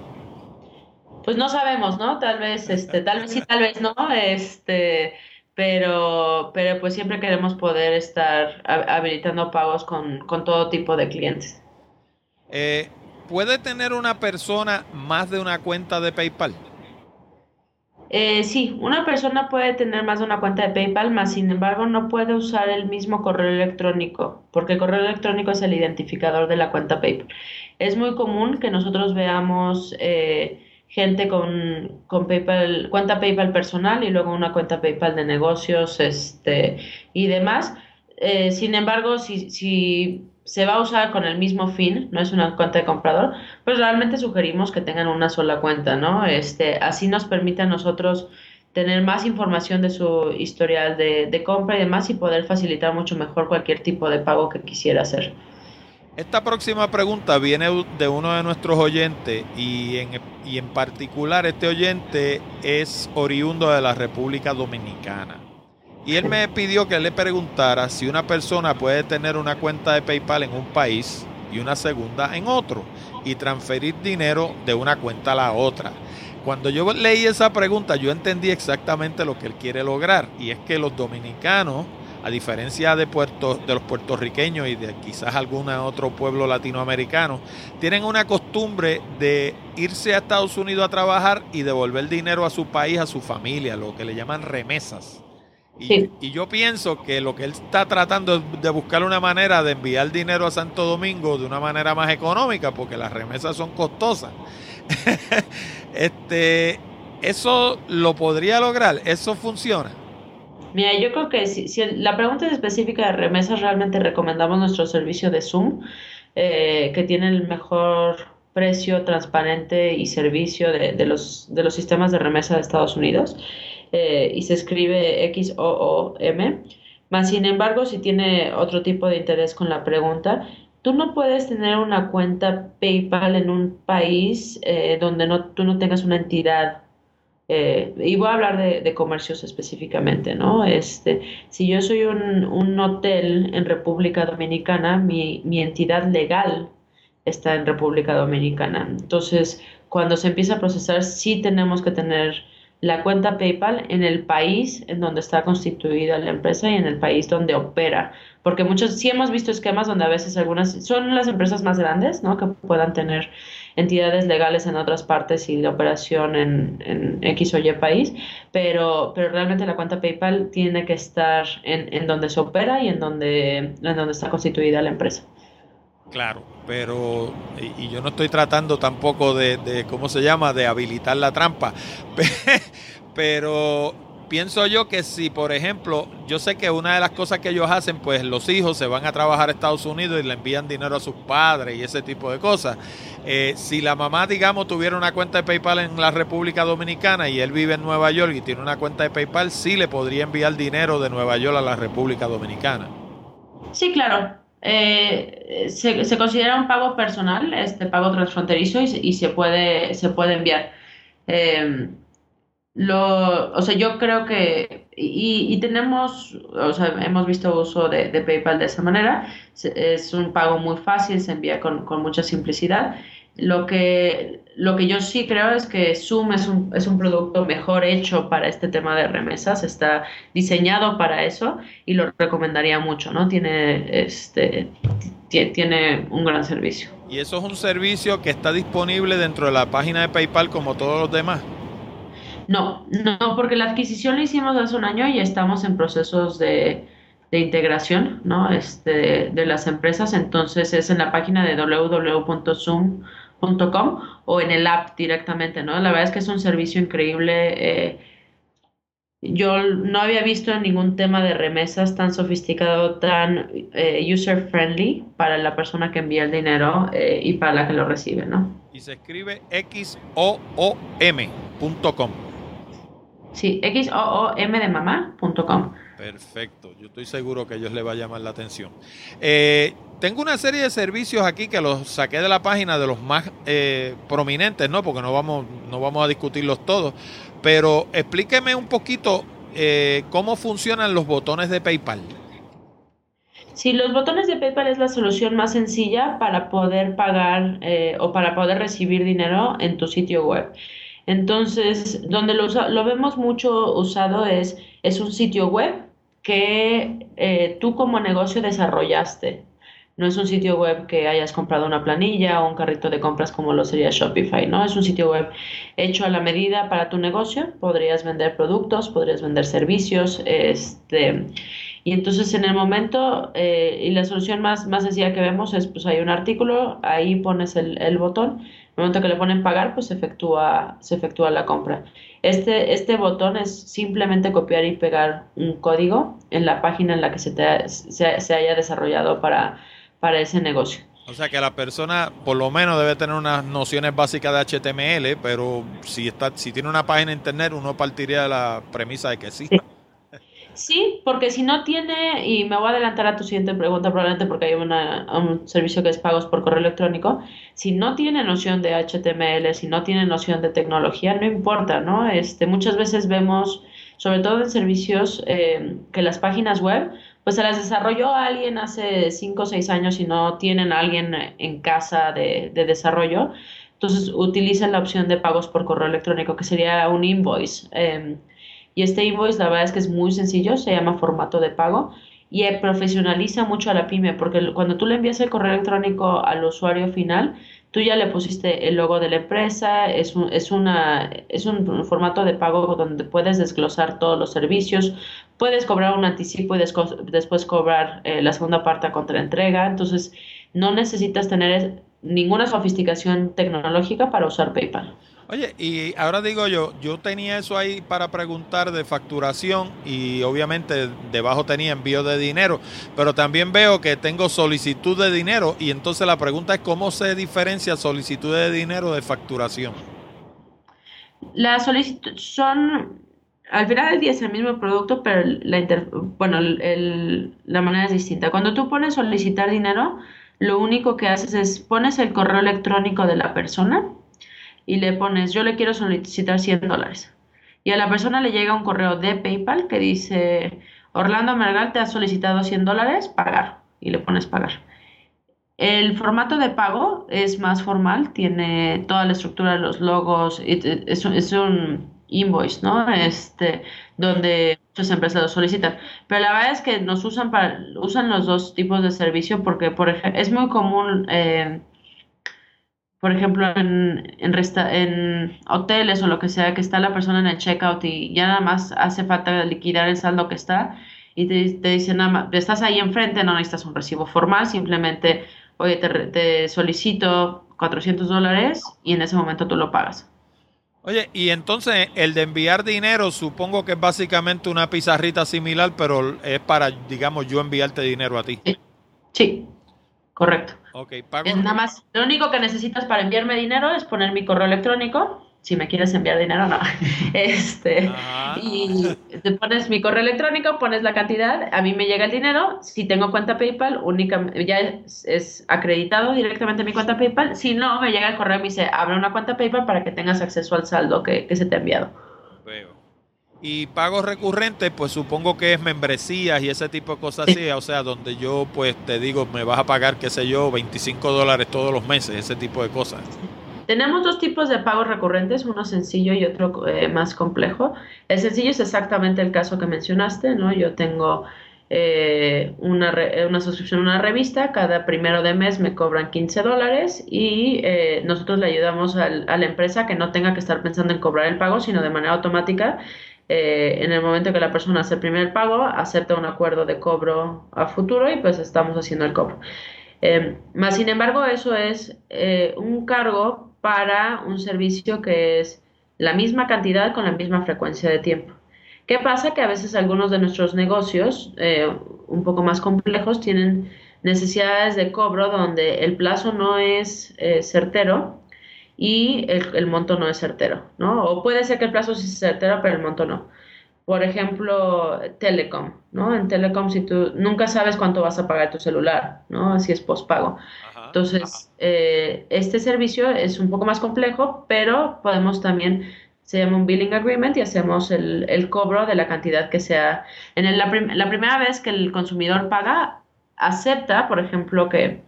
B: Pues no sabemos, ¿no? Tal vez, este, tal vez sí, tal vez no. Este, pero, pero pues siempre queremos poder estar habilitando pagos con, con todo tipo de clientes.
A: Eh, ¿Puede tener una persona más de una cuenta de PayPal?
B: Eh, sí, una persona puede tener más de una cuenta de PayPal, más sin embargo no puede usar el mismo correo electrónico, porque el correo electrónico es el identificador de la cuenta PayPal. Es muy común que nosotros veamos eh, gente con, con PayPal, cuenta PayPal personal y luego una cuenta PayPal de negocios este, y demás. Eh, sin embargo, si, si se va a usar con el mismo fin, no es una cuenta de comprador, pues realmente sugerimos que tengan una sola cuenta, ¿no? Este, así nos permite a nosotros tener más información de su historial de, de compra y demás y poder facilitar mucho mejor cualquier tipo de pago que quisiera hacer.
A: Esta próxima pregunta viene de uno de nuestros oyentes y en, y en particular este oyente es oriundo de la República Dominicana. Y él me pidió que le preguntara si una persona puede tener una cuenta de PayPal en un país y una segunda en otro y transferir dinero de una cuenta a la otra. Cuando yo leí esa pregunta yo entendí exactamente lo que él quiere lograr y es que los dominicanos a diferencia de, Puerto, de los puertorriqueños y de quizás algún otro pueblo latinoamericano, tienen una costumbre de irse a Estados Unidos a trabajar y devolver dinero a su país, a su familia, lo que le llaman remesas. Y, y, yo pienso que lo que él está tratando es de buscar una manera de enviar dinero a Santo Domingo de una manera más económica, porque las remesas son costosas. (laughs) este, eso lo podría lograr, eso funciona.
B: Mira, yo creo que si, si, la pregunta es específica de remesas, realmente recomendamos nuestro servicio de Zoom, eh, que tiene el mejor precio transparente y servicio de, de, los, de los sistemas de remesa de Estados Unidos. Eh, y se escribe X-O-O-M. Más sin embargo, si tiene otro tipo de interés con la pregunta, tú no puedes tener una cuenta PayPal en un país eh, donde no, tú no tengas una entidad eh, y voy a hablar de, comercios específicamente, ¿no? Este, si yo soy un, hotel en República Dominicana, mi, mi, entidad legal está en República Dominicana. Entonces, cuando se empieza a procesar, sí tenemos que tener la cuenta PayPal en el país en donde está constituida la empresa y en el país donde opera. Porque muchos, sí hemos visto esquemas donde a veces algunas, son las empresas más grandes, ¿no? Que puedan tener entidades legales en otras partes y de operación en, en X o Y país, pero, pero realmente la cuenta PayPal tiene que estar en, en donde se opera y en donde, en donde está constituida la empresa.
A: Claro, pero y, yo no estoy tratando tampoco de, de, ¿cómo se llama?, de habilitar la trampa, (laughs) pero pienso yo que si, por ejemplo, yo sé que una de las cosas que ellos hacen, pues los hijos se van a trabajar a Estados Unidos y le envían dinero a sus padres y ese tipo de cosas. Eh, si la mamá, digamos, tuviera una cuenta de PayPal en la República Dominicana y él vive en Nueva York y tiene una cuenta de PayPal, sí le podría enviar dinero de Nueva York a la República Dominicana.
B: Sí, claro. Eh, se, considera un pago personal, este pago transfronterizo y, se puede se puede enviar. Eh, lo, o sea, yo creo que y, tenemos, o sea, hemos visto uso de, PayPal de esa manera. Es un pago muy fácil, se envía con, con mucha simplicidad. Lo que, lo que yo sí creo es que Zoom es un, es un producto mejor hecho para este tema de remesas, está diseñado para eso y lo recomendaría mucho, ¿no? Tiene, este, tiene un gran servicio.
A: ¿Y eso es un servicio que está disponible dentro de la página de PayPal como todos los demás?
B: No, no, porque la adquisición la hicimos hace un año y estamos en procesos de, de integración ¿no? este, de las empresas, entonces es en la página de www.zoom.com o en el app directamente, ¿no? La verdad es que es un servicio increíble. Eh, yo no había visto ningún tema de remesas tan sofisticado, tan eh, user friendly para la persona que envía el dinero eh, y para la que lo recibe, ¿no?
A: Y se escribe xoom.com.
B: Sí, xoom de mamá.com.
A: Perfecto, yo estoy seguro que a ellos les va a llamar la atención. Eh, tengo una serie de servicios aquí que los saqué de la página de los más eh, prominentes, ¿no? Porque no vamos, no vamos a discutirlos todos, pero explíqueme un poquito eh, cómo funcionan los botones de PayPal.
B: Sí, los botones de PayPal es la solución más sencilla para poder pagar o para poder recibir dinero en tu sitio web. Entonces, donde lo, lo vemos mucho usado es, es un sitio web que eh, tú como negocio desarrollaste. No es un sitio web que hayas comprado una planilla o un carrito de compras como lo sería Shopify, ¿no? Es un sitio web hecho a la medida para tu negocio. Podrías vender productos, podrías vender servicios, este, y entonces en el momento, eh, y la solución más, más sencilla que vemos es, pues hay un artículo, ahí pones el, el botón el momento que le ponen pagar, pues se efectúa, se efectúa la compra. Este, este botón es simplemente copiar y pegar un código en la página en la que se, se, haya desarrollado para, para ese negocio.
A: O sea que la persona por lo menos debe tener unas nociones básicas de HTML, pero si está, si tiene una página de internet, uno partiría de la premisa de que sí.
B: Sí, porque si no tiene, y me voy a adelantar a tu siguiente pregunta probablemente porque hay un servicio que es pagos por correo electrónico, si no tiene noción de HTML, si no tiene noción de tecnología, no importa, ¿no? Este, muchas veces vemos, sobre todo en servicios, eh, que las páginas web, pues se las desarrolló alguien hace 5 o 6 años y no tienen alguien en casa de, de desarrollo, entonces utilizan la opción de pagos por correo electrónico, que sería un invoice. Eh, y este invoice, la verdad es que es muy sencillo, se llama formato de pago y profesionaliza mucho a la pyme, porque cuando tú le envías el correo electrónico al usuario final, tú ya le pusiste el logo de la empresa, es un, es una, es un formato de pago donde puedes desglosar todos los servicios, puedes cobrar un anticipo y después cobrar eh, la segunda parte a contra entrega, entonces no necesitas tener ninguna sofisticación tecnológica para usar PayPal.
A: Oye, y ahora digo yo, yo tenía eso ahí para preguntar de facturación y obviamente debajo tenía envío de dinero, pero también veo que tengo solicitud de dinero y entonces la pregunta es cómo se diferencia solicitud de dinero de facturación.
B: La solicitud son, al final del día es el mismo producto, pero la, bueno, la manera es distinta. Cuando tú pones solicitar dinero, lo único que haces es pones el correo electrónico de la persona y le pones, yo le quiero solicitar 100 dólares. Y a la persona le llega un correo de PayPal que dice, Orlando Mergal te ha solicitado 100 dólares, pagar. Y le pones pagar. El formato de pago es más formal, tiene toda la estructura de los logos, es, es un invoice, ¿no? Este, donde muchas empresas lo solicitan. Pero la verdad es que nos usan para, usan los dos tipos de servicio porque, por ejemplo, es muy común eh, por ejemplo, en, en, en, hoteles o lo que sea, que está la persona en el checkout y ya nada más hace falta liquidar el saldo que está y te, te dicen nada más, estás ahí enfrente, no necesitas un recibo formal, simplemente, oye, te, te solicito 400 dólares y en ese momento tú lo pagas.
A: Oye, y entonces el de enviar dinero supongo que es básicamente una pizarrita similar, pero es para, digamos, yo enviarte dinero a ti.
B: Sí, sí correcto.
A: Ok,
B: Es nada más, lo único que necesitas para enviarme dinero es poner mi correo electrónico. Si me quieres enviar dinero, no. (laughs) Este, y te pones mi correo electrónico, pones la cantidad, a mí me llega el dinero. Si tengo cuenta PayPal, única, ya es, acreditado directamente mi cuenta PayPal. Si no, me llega el correo y me dice, abre una cuenta PayPal para que tengas acceso al saldo que, se te ha enviado.
A: Y pagos recurrentes, pues supongo que es membresías y ese tipo de cosas así, o sea, donde yo pues te digo, me vas a pagar, qué sé yo, 25 dólares todos los meses, ese tipo de cosas.
B: Tenemos dos tipos de pagos recurrentes, uno sencillo y otro eh, más complejo. El sencillo es exactamente el caso que mencionaste, ¿no? Yo tengo eh, una, una, suscripción a una revista, cada primero de mes me cobran 15 dólares y eh, nosotros le ayudamos a la empresa que no tenga que estar pensando en cobrar el pago, sino de manera automática. Eh, en el momento que la persona hace el primer pago, acepta un acuerdo de cobro a futuro y pues estamos haciendo el cobro. más sin embargo, eso es un cargo para un servicio que es la misma cantidad con la misma frecuencia de tiempo. ¿Qué pasa? Que a veces algunos de nuestros negocios eh, un poco más complejos tienen necesidades de cobro donde el plazo no es eh, certero y el, monto no es certero, ¿no? O puede ser que el plazo sí sea certero, pero el monto no. Por ejemplo, Telecom, ¿no? En Telecom, si tú nunca sabes cuánto vas a pagar tu celular, ¿no? Así es pospago. Entonces, eh, este servicio es un poco más complejo, pero podemos también se llama un billing agreement y hacemos el, el cobro de la cantidad que sea. En la, la, primera vez que el consumidor paga, acepta, por ejemplo, que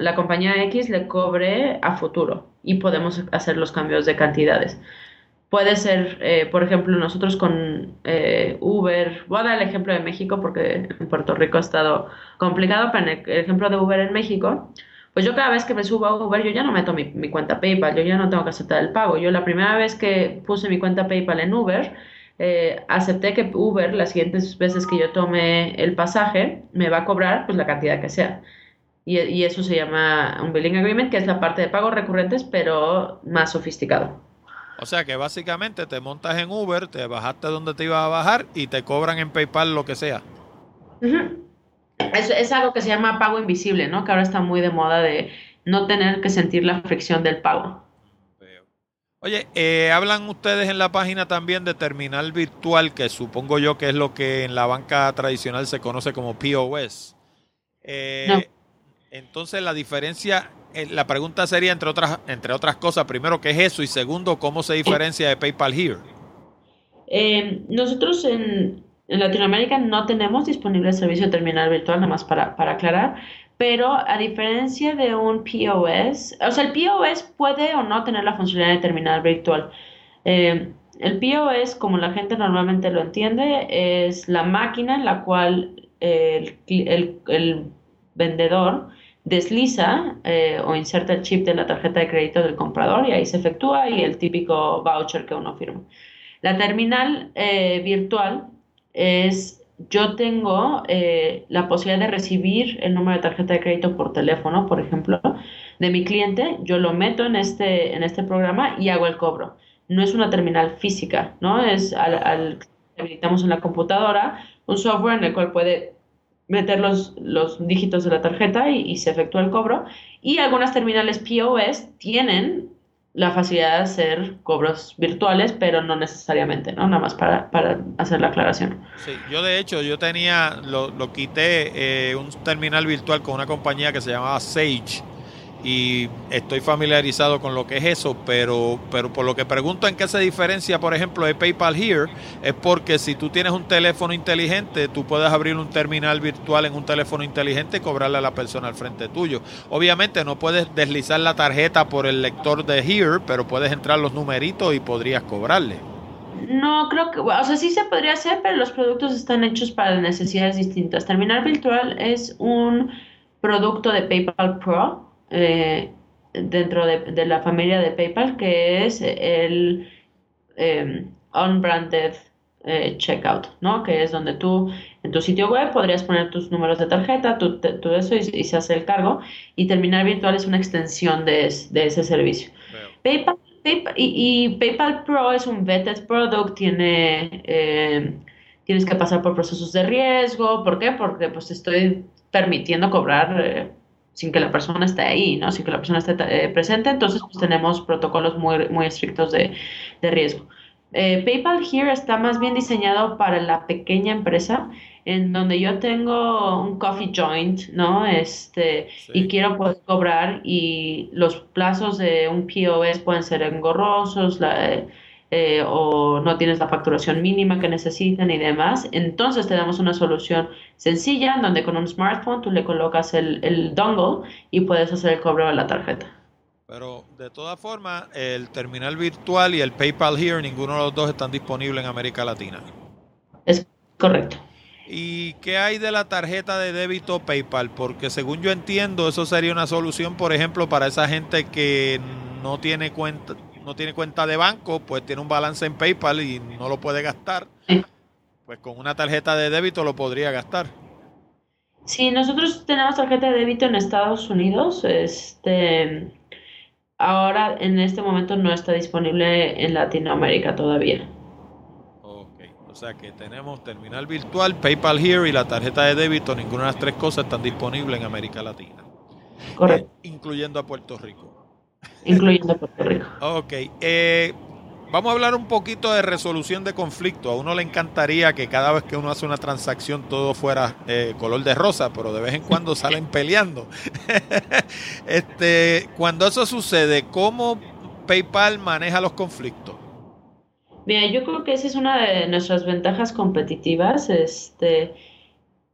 B: la compañía X le cobre a futuro y podemos hacer los cambios de cantidades. Puede ser, eh, por ejemplo, nosotros con eh, Uber, voy a dar el ejemplo de México porque en Puerto Rico ha estado complicado, pero en el ejemplo de Uber en México, pues yo cada vez que me subo a Uber, yo ya no meto mi, cuenta PayPal, yo ya no tengo que aceptar el pago. Yo la primera vez que puse mi cuenta PayPal en Uber, eh, acepté que Uber, las siguientes veces que yo tome el pasaje, me va a cobrar pues la cantidad que sea. Y, y eso se llama un billing agreement, que es la parte de pagos recurrentes, pero más sofisticado.
A: O sea que básicamente te montas en Uber, te bajaste donde te ibas a bajar y te cobran en PayPal lo que sea.
B: Es, es, algo que se llama pago invisible, ¿no? Que ahora está muy de moda de no tener que sentir la fricción del pago.
A: Oye, eh, hablan ustedes en la página también de terminal virtual, que supongo yo que es lo que en la banca tradicional se conoce como POS. Eh, entonces, la diferencia, eh, la pregunta sería, entre otras, entre otras cosas, primero, ¿qué es eso? Y segundo, ¿cómo se diferencia de PayPal Here?
B: nosotros en, Latinoamérica no tenemos disponible el servicio de terminal virtual, nada más para, aclarar, pero a diferencia de un POS, o sea, el POS puede o no tener la funcionalidad de terminal virtual. Eh, el POS, como la gente normalmente lo entiende, es la máquina en la cual el, vendedor desliza eh, o inserta el chip de la tarjeta de crédito del comprador y ahí se efectúa y el típico voucher que uno firma. La terminal eh, virtual es yo tengo eh, la posibilidad de recibir el número de tarjeta de crédito por teléfono, por ejemplo, de mi cliente, yo lo meto en este, en este programa y hago el cobro. No es una terminal física, ¿no? Es al, habilitamos en la computadora un software en el cual puede meter los, los dígitos de la tarjeta y, y, se efectúa el cobro. Y algunas terminales POS tienen la facilidad de hacer cobros virtuales, pero no necesariamente, ¿no? Nada más para, para hacer la aclaración.
A: Sí, yo de hecho, yo tenía, lo, lo quité eh, un terminal virtual con una compañía que se llamaba Sage y estoy familiarizado con lo que es eso, pero, pero por lo que pregunto en qué se diferencia, por ejemplo, de PayPal Here, es porque si tú tienes un teléfono inteligente, tú puedes abrir un terminal virtual en un teléfono inteligente y cobrarle a la persona al frente tuyo. Obviamente no puedes deslizar la tarjeta por el lector de Here, pero puedes entrar los numeritos y podrías cobrarle.
B: No, creo que, o sea, sí se podría hacer, pero los productos están hechos para necesidades distintas. Terminal virtual es un producto de PayPal Pro, eh, dentro de, la familia de PayPal, que es el eh, unbranded eh, checkout, ¿no? Que es donde tú en tu sitio web podrías poner tus números de tarjeta, todo eso y, se hace el cargo. Y Terminal Virtual es una extensión de, ese servicio. PayPal, y, PayPal Pro es un vetted product, tiene eh, tienes que pasar por procesos de riesgo. ¿Por qué? Porque pues estoy permitiendo cobrar sin que la persona esté ahí, ¿no? Sin que la persona esté eh, presente, entonces pues tenemos protocolos muy, muy estrictos de, de riesgo. Eh, PayPal Here está más bien diseñado para la pequeña empresa, en donde yo tengo un coffee joint, ¿no? Este, y quiero poder cobrar y los plazos de un POS pueden ser engorrosos, la, eh, o no tienes la facturación mínima que necesitan y demás, entonces te damos una solución sencilla donde con un smartphone tú le colocas el, el dongle y puedes hacer el cobro de la tarjeta.
A: Pero de todas formas, el terminal virtual y el PayPal Here, ninguno de los dos están disponibles en América Latina.
B: Es correcto.
A: ¿Y qué hay de la tarjeta de débito PayPal? Porque según yo entiendo, eso sería una solución, por ejemplo, para esa gente que no tiene cuenta, no tiene cuenta de banco, pues tiene un balance en PayPal y no lo puede gastar. Pues con una tarjeta de débito lo podría gastar.
B: Sí, nosotros tenemos tarjeta de débito en Estados Unidos. Este, ahora en este momento no está disponible en Latinoamérica todavía.
A: Ok, o sea que tenemos terminal virtual, PayPal Here y la tarjeta de débito. Ninguna de las tres cosas están disponibles en América Latina.
B: Correcto.
A: Eh, incluyendo a Puerto Rico
B: incluyendo Puerto Rico.
A: Ok. Eh, vamos a hablar un poquito de resolución de conflicto. A uno le encantaría que cada vez que uno hace una transacción todo fuera eh, color de rosa, pero de vez en cuando salen peleando. (laughs) este, cuando eso sucede, ¿cómo PayPal maneja los conflictos?
B: Bien, yo creo que esa es una de nuestras ventajas competitivas. Este,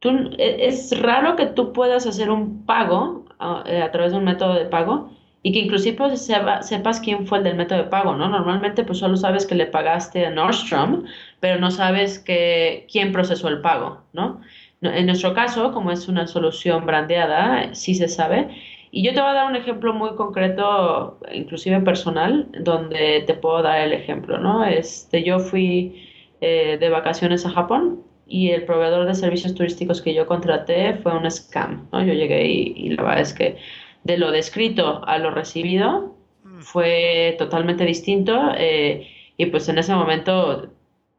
B: e, es raro que tú puedas hacer un pago a, ah, a través de un método de pago y que inclusive sepas quién fue el del método de pago, ¿no? Normalmente pues solo sabes que le pagaste a Nordstrom, pero no sabes que, quién procesó el pago, ¿no? En nuestro caso, como es una solución brandeada, sí se sabe. Y yo te voy a dar un ejemplo muy concreto, inclusive personal, donde te puedo dar el ejemplo, ¿no? Este, yo fui eh, de vacaciones a Japón y el proveedor de servicios turísticos que yo contraté fue un scam, ¿no? Yo llegué y, y la verdad es que de lo descrito a lo recibido mm. fue totalmente distinto eh, y pues en ese momento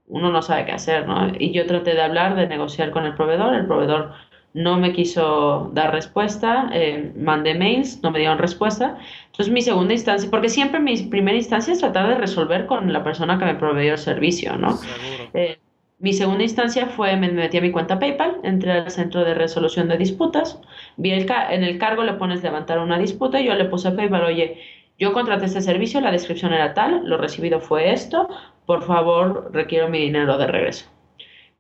B: uno no sabe qué hacer, ¿no? Y yo traté de hablar, de negociar con el proveedor, el proveedor no me quiso dar respuesta, eh, mandé mails, no me dieron respuesta. Entonces mi segunda instancia, porque siempre mi primera instancia es tratar de resolver con la persona que me proveyó el servicio, ¿no? Eh, mi segunda instancia fue, me metí a mi cuenta PayPal, entré al centro de resolución de disputas, vi el en el cargo le pones levantar una disputa y yo le puse a PayPal, oye, yo contraté este servicio, la descripción era tal, lo recibido fue esto, por favor, requiero mi dinero de regreso.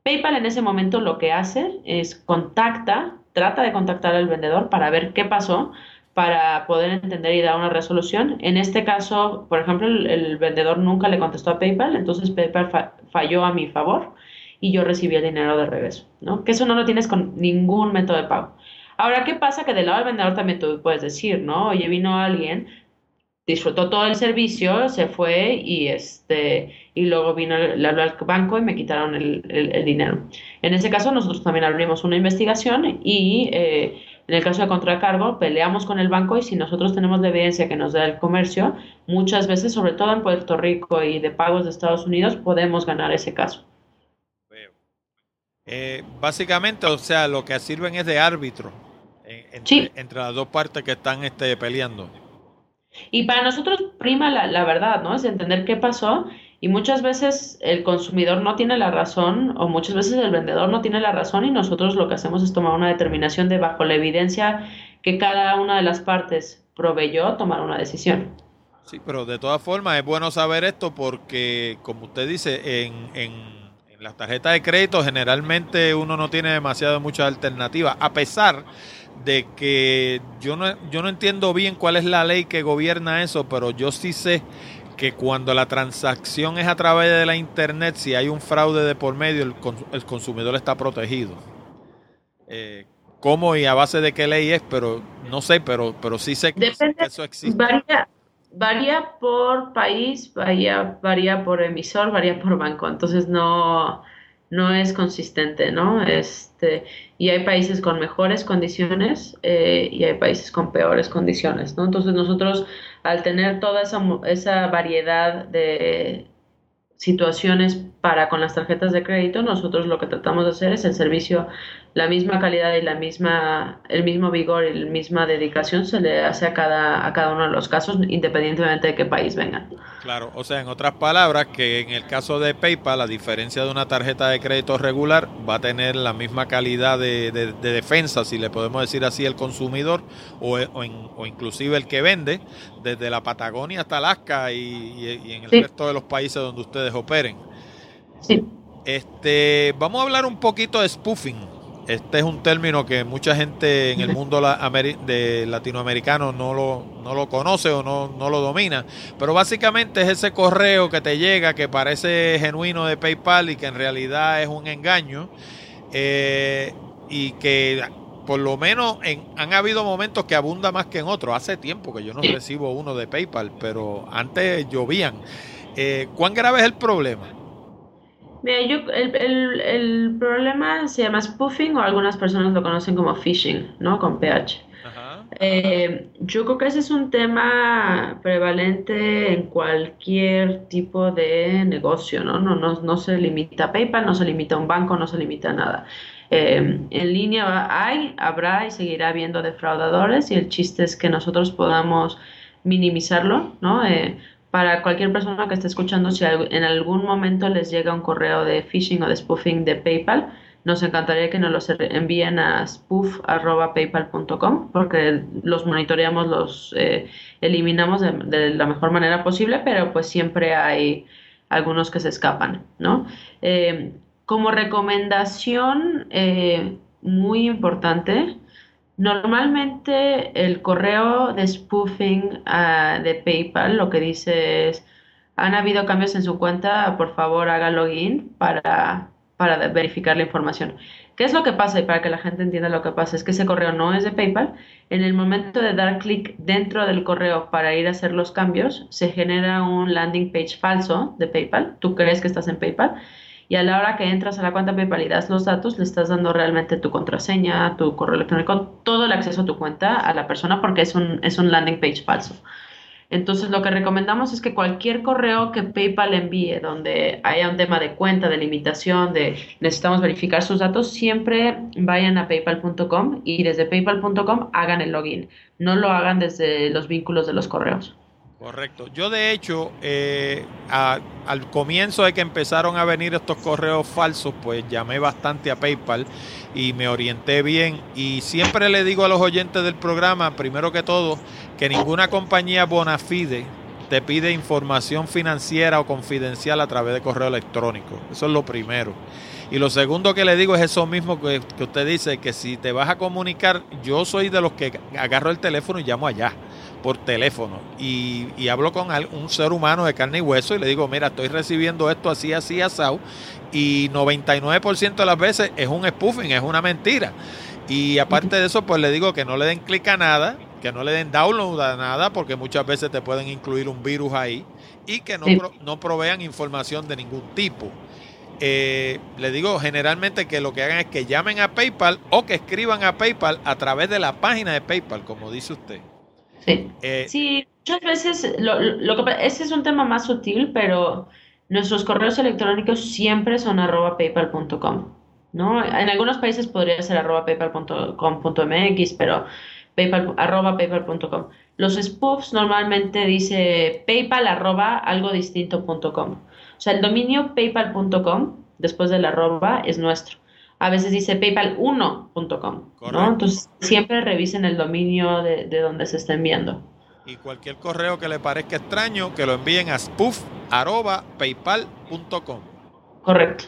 B: PayPal en ese momento lo que hace es contacta, trata de contactar al vendedor para ver qué pasó, para poder entender y dar una resolución. En este caso, por ejemplo, el, vendedor nunca le contestó a PayPal, entonces PayPal falló a mi favor y yo recibí el dinero de regreso, ¿no? Que eso no lo tienes con ningún método de pago. Ahora, ¿qué pasa? Que del lado del vendedor también tú puedes decir, ¿no? Oye, vino alguien, disfrutó todo el servicio, se fue y este y luego vino habló al banco y me quitaron el, el, dinero. En ese caso nosotros también abrimos una investigación y eh, en el caso de contracargo peleamos con el banco y si nosotros tenemos la evidencia que nos da el comercio, muchas veces, sobre todo en Puerto Rico y de pagos de Estados Unidos, podemos ganar ese caso.
A: Eh, básicamente, o sea, lo que sirven es de árbitro eh, entre, las dos partes que están este, peleando.
B: Y para nosotros prima la, verdad, ¿no? Es entender qué pasó y muchas veces el consumidor no tiene la razón o muchas veces el vendedor no tiene la razón y nosotros lo que hacemos es tomar una determinación de bajo la evidencia que cada una de las partes proveyó tomar una decisión.
A: Sí, pero de todas formas es bueno saber esto porque, como usted dice, en, en las tarjetas de crédito generalmente uno no tiene demasiado muchas alternativas, a pesar de que yo no, yo no entiendo bien cuál es la ley que gobierna eso, pero yo sí sé que cuando la transacción es a través de la internet, si hay un fraude de por medio, el, el consumidor está protegido. Eh, ¿Cómo y a base de qué ley es? Pero no sé, pero, pero sí sé que eso existe
B: varía por país, varía, varía por emisor, varía por banco, entonces no, no es consistente, ¿no? Este, y hay países con mejores condiciones eh, y hay países con peores condiciones, ¿no? Entonces nosotros, al tener toda esa, esa variedad de, situaciones para con las tarjetas de crédito, nosotros lo que tratamos de hacer es el servicio, la misma calidad y la misma, el mismo vigor y la misma dedicación se le hace a cada, a cada uno de los casos, independientemente de qué país vengan.
A: Claro, o sea, en otras palabras, que en el caso de PayPal, a diferencia de una tarjeta de crédito regular, va a tener la misma calidad de, defensa, si le podemos decir así, el consumidor o, o, inclusive el que vende, desde la Patagonia hasta Alaska y, en el resto de los países donde ustedes operen.
B: Sí.
A: Este, vamos a hablar un poquito de spoofing. Este es un término que mucha gente en el (laughs) mundo de latinoamericano no lo, no lo conoce o no, no lo domina. Pero básicamente es ese correo que te llega que parece genuino de PayPal y que en realidad es un engaño. Eh, y que por lo menos en, han habido momentos que abunda más que en otros. Hace tiempo que yo no recibo uno de PayPal, pero antes llovían. Eh, ¿Cuán grave es el problema?
B: Mira, yo, el, el, el, problema se llama spoofing o algunas personas lo conocen como phishing, ¿no? Con PH. Eh, yo creo que ese es un tema prevalente en cualquier tipo de negocio, ¿no? No, no, no se limita a PayPal, no se limita a un banco, no se limita a nada. Eh, en línea hay, habrá y seguirá habiendo defraudadores y el chiste es que nosotros podamos minimizarlo, ¿no? Eh, para cualquier persona que esté escuchando, si en algún momento les llega un correo de phishing o de spoofing de PayPal, nos encantaría que nos los envíen a spoof.paypal.com porque los monitoreamos, los eh, eliminamos de, la mejor manera posible, pero pues siempre hay algunos que se escapan, ¿no? Eh, como recomendación eh, muy importante, Normalmente el correo de spoofing ah, de PayPal lo que dice es, han habido cambios en su cuenta, por favor haga login para, para verificar la información. ¿Qué es lo que pasa? Y para que la gente entienda lo que pasa, es que ese correo no es de PayPal. En el momento de dar clic dentro del correo para ir a hacer los cambios, se genera un landing page falso de PayPal. Tú crees que estás en PayPal y a la hora que entras a la cuenta PayPal y das los datos, le estás dando realmente tu contraseña, tu correo electrónico, todo el acceso a tu cuenta a la persona porque es un, es un landing page falso. Entonces, lo que recomendamos es que cualquier correo que PayPal envíe donde haya un tema de cuenta, de limitación, de necesitamos verificar sus datos, siempre vayan a paypal.com y desde paypal.com hagan el login. No lo hagan desde los vínculos de los correos.
A: Correcto. Yo de hecho, eh, al comienzo de que empezaron a venir estos correos falsos, pues llamé bastante a PayPal y me orienté bien. Y siempre le digo a los oyentes del programa, primero que todo, que ninguna compañía bona fide te pide información financiera o confidencial a través de correo electrónico. Eso es lo primero. Y lo segundo que le digo es eso mismo que, que usted dice, que si te vas a comunicar, yo soy de los que agarro el teléfono y llamo allá por teléfono y, hablo con un ser humano de carne y hueso y le digo, mira, estoy recibiendo esto así, así, asado y 99% de las veces es un spoofing, es una mentira. Y aparte de eso, pues le digo que no le den clic a nada, que no le den download a nada, porque muchas veces te pueden incluir un virus ahí y que no, no provean información de ningún tipo. Eh, le digo generalmente que lo que hagan es que llamen a PayPal o que escriban a PayPal a través de la página de PayPal, como dice usted.
B: Sí, eh, sí muchas veces lo, lo que, ese es un tema más sutil, pero nuestros correos electrónicos siempre son arroba paypal.com. ¿no? En algunos países podría ser arroba paypal.com.mx, pero paypal, arroba paypal.com. Los spoofs normalmente dice paypal arroba algo distinto.com. O sea, el dominio paypal.com, después del arroba, es nuestro a veces dice paypal1.com, ¿no? Entonces siempre revisen el dominio de, donde se está enviando.
A: Y cualquier correo que le parezca extraño, que lo envíen a spoof.paypal.com.
B: Correcto.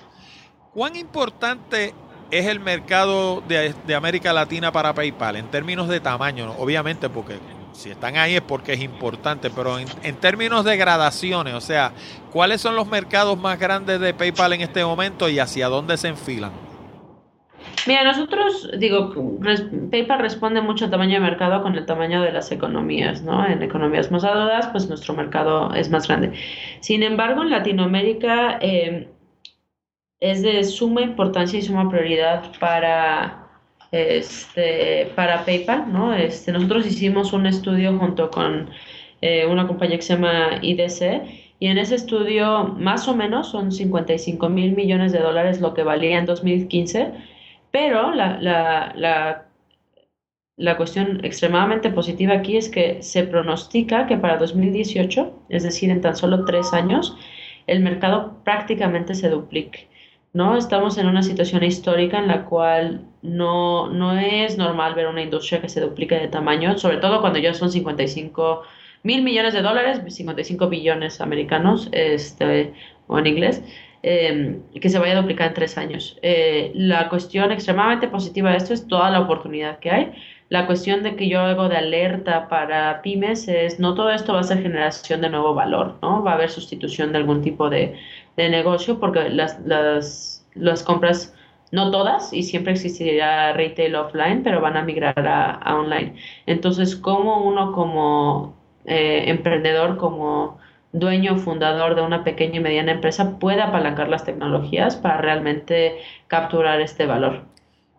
A: ¿Cuán importante es el mercado de, América Latina para PayPal en términos de tamaño? Obviamente, porque si están ahí es porque es importante, pero en, en, términos de gradaciones, o sea, ¿cuáles son los mercados más grandes de PayPal en este momento y hacia dónde se enfilan?
B: Mira, nosotros, digo, PayPal responde mucho al tamaño de mercado con el tamaño de las economías, ¿no? En economías más adoradas, pues nuestro mercado es más grande. Sin embargo, en Latinoamérica eh, es de suma importancia y suma prioridad para, este, para PayPal, ¿no? Este, nosotros hicimos un estudio junto con eh, una compañía que se llama IDC y en ese estudio más o menos son 55 mil millones de dólares lo que valía en 2015 pero la, la, la cuestión extremadamente positiva aquí es que se pronostica que para 2018, es decir, en tan solo tres años, el mercado prácticamente se duplique. ¿no? Estamos en una situación histórica en la cual no, no es normal ver una industria que se duplique de tamaño, sobre todo cuando ya son 55 mil millones de dólares, 55 billones americanos, este, o en inglés, eh, que se vaya a duplicar en tres años. Eh, la cuestión extremadamente positiva de esto es toda la oportunidad que hay. La cuestión de que yo hago de alerta para pymes es no todo esto va a ser generación de nuevo valor, ¿no? Va a haber sustitución de algún tipo de, de negocio porque las, las, las compras no todas, y siempre existirá retail offline, pero van a migrar a, a online. Entonces, ¿cómo uno como eh, emprendedor, como dueño fundador de una pequeña y mediana empresa puede apalancar las tecnologías para realmente capturar este valor.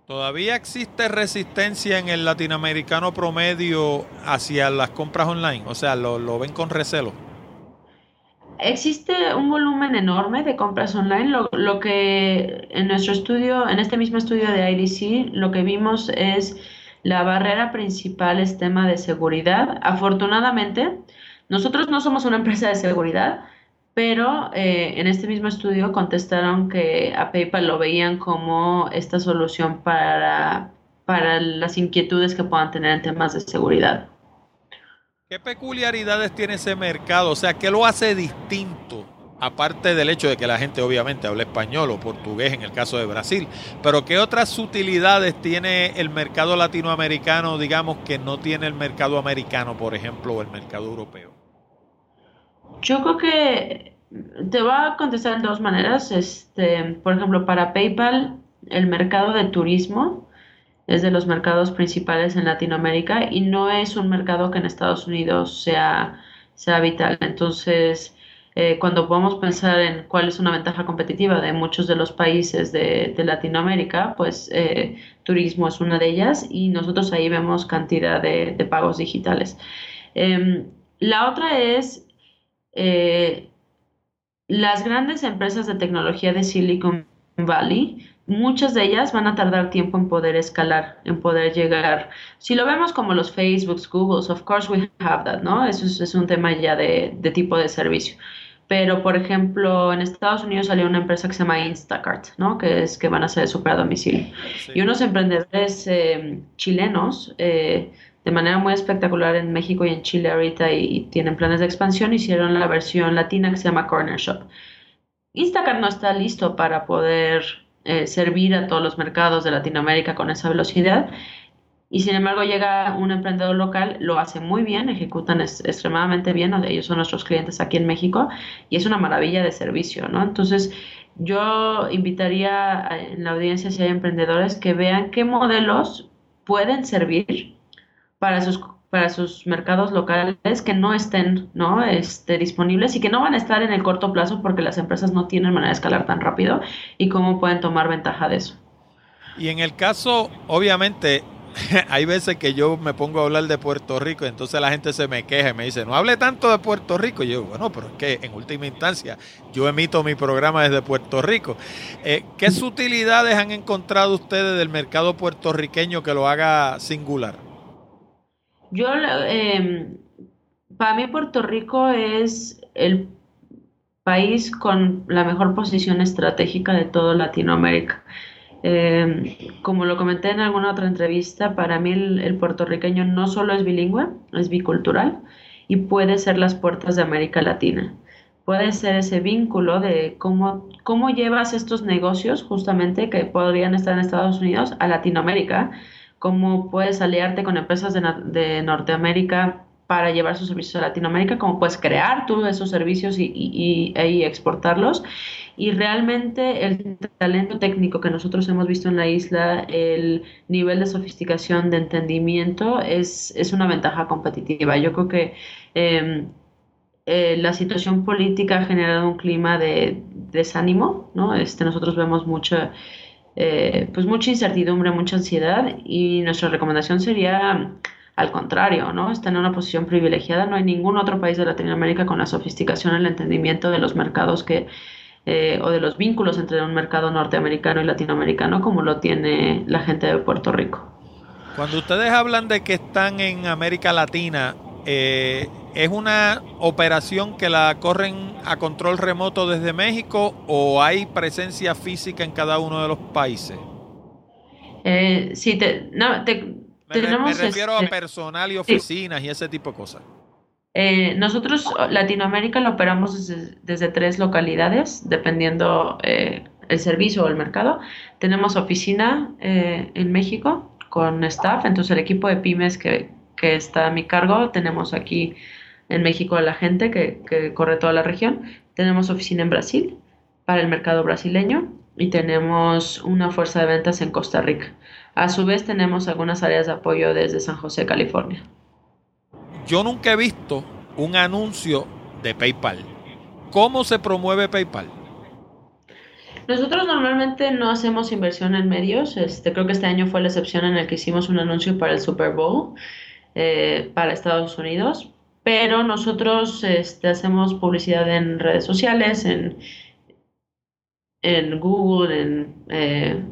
A: ¿Todavía existe resistencia en el latinoamericano promedio hacia las compras online? O sea, ¿lo, lo ven con recelo?
B: Existe un volumen enorme de compras online. Lo, lo, que en nuestro estudio, en este mismo estudio de IDC, lo que vimos es la barrera principal es tema de seguridad. Afortunadamente, nosotros no somos una empresa de seguridad, pero eh, en este mismo estudio contestaron que a PayPal lo veían como esta solución para, para las inquietudes que puedan tener en temas de seguridad.
A: ¿Qué peculiaridades tiene ese mercado? O sea, ¿qué lo hace distinto? Aparte del hecho de que la gente obviamente habla español o portugués en el caso de Brasil, pero ¿qué otras utilidades tiene el mercado latinoamericano, digamos, que no tiene el mercado americano, por ejemplo, o el mercado europeo?
B: Yo creo que te va a contestar de dos maneras. Este, por ejemplo, para PayPal, el mercado de turismo es de los mercados principales en Latinoamérica y no es un mercado que en Estados Unidos sea, sea vital. Entonces, eh, cuando podemos pensar en cuál es una ventaja competitiva de muchos de los países de, Latinoamérica, pues eh, turismo es una de ellas y nosotros ahí vemos cantidad de, pagos digitales. Em, la otra es eh, las grandes empresas de tecnología de Silicon Valley, muchas de ellas van a tardar tiempo en poder escalar, en poder llegar. Si lo vemos como los Facebooks, Googles, of course we have that, ¿no? Eso es, un tema ya de, tipo de servicio. Pero, por ejemplo, en Estados Unidos salió una empresa que se llama Instacart, ¿no? Que es que van a ser super a domicilio. Y unos emprendedores eh, chilenos eh, de manera muy espectacular en México y en Chile ahorita y, tienen planes de expansión, hicieron la versión latina que se llama Corner Shop. Instacart no está listo para poder eh, servir a todos los mercados de Latinoamérica con esa velocidad y sin embargo llega un emprendedor local, lo hace muy bien, ejecutan extremadamente bien, ellos son nuestros clientes aquí en México y es una maravilla de servicio, ¿no? Entonces yo invitaría en la audiencia si hay emprendedores que vean qué modelos pueden servir para sus para sus mercados locales que no estén ¿no? Este, disponibles y que no van a estar en el corto plazo porque las empresas no tienen manera de escalar tan rápido y cómo pueden tomar ventaja de eso.
A: Y en el caso, obviamente, (laughs) hay veces que yo me pongo a hablar de Puerto Rico y entonces la gente se me queja y me dice, no hable tanto de Puerto Rico. Y yo, bueno, pero es que en última instancia yo emito mi programa desde Puerto Rico. Eh, ¿Qué sutilidades han encontrado ustedes del mercado puertorriqueño que lo haga singular?
B: Yo, eh, para mí Puerto Rico es el país con la mejor posición estratégica de toda Latinoamérica. Eh, como lo comenté en alguna otra entrevista, para mí el, puertorriqueño no solo es bilingüe, es bicultural y puede ser las puertas de América Latina. Puede ser ese vínculo de cómo, cómo llevas estos negocios justamente que podrían estar en Estados Unidos a Latinoamérica cómo puedes aliarte con empresas de, Norteamérica para llevar sus servicios a Latinoamérica, cómo puedes crear tú esos servicios y, y, exportarlos. Y realmente el talento técnico que nosotros hemos visto en la isla, el nivel de sofisticación, de entendimiento, es, es una ventaja competitiva. Yo creo que em, eh, la situación política ha generado un clima de desánimo, ¿no? Este, nosotros vemos mucha eh, pues mucha incertidumbre, mucha ansiedad y nuestra recomendación sería al contrario, ¿no? Está en una posición privilegiada. No hay ningún otro país de Latinoamérica con la sofisticación, el entendimiento de los mercados que eh, o de los vínculos entre un mercado norteamericano y latinoamericano como lo tiene la gente de Puerto Rico.
A: Cuando ustedes hablan de que están en América Latina, eh, ¿es una operación que la corren a control remoto desde México o hay presencia física en cada uno de los países?
B: Eh, sí, te, no, te,
A: me, refiero a este, personal y oficinas y ese tipo de cosas.
B: Eh, nosotros Latinoamérica lo operamos desde, tres localidades, dependiendo eh, el servicio o el mercado. Tenemos oficina eh, en México con staff, entonces el equipo de pymes que, que, está a mi cargo, tenemos aquí en México a la gente que, que corre toda la región. Tenemos oficina en Brasil para el mercado brasileño y tenemos una fuerza de ventas en Costa Rica. A su vez tenemos algunas áreas de apoyo desde San José, California.
A: Yo nunca he visto un anuncio de PayPal. ¿Cómo se promueve PayPal?
B: Nosotros normalmente no hacemos inversión en medios. Este, creo que este año fue la excepción en el que hicimos un anuncio para el Super Bowl eh, para Estados Unidos. Pero nosotros este, hacemos publicidad en redes sociales, en, en Google, en eh,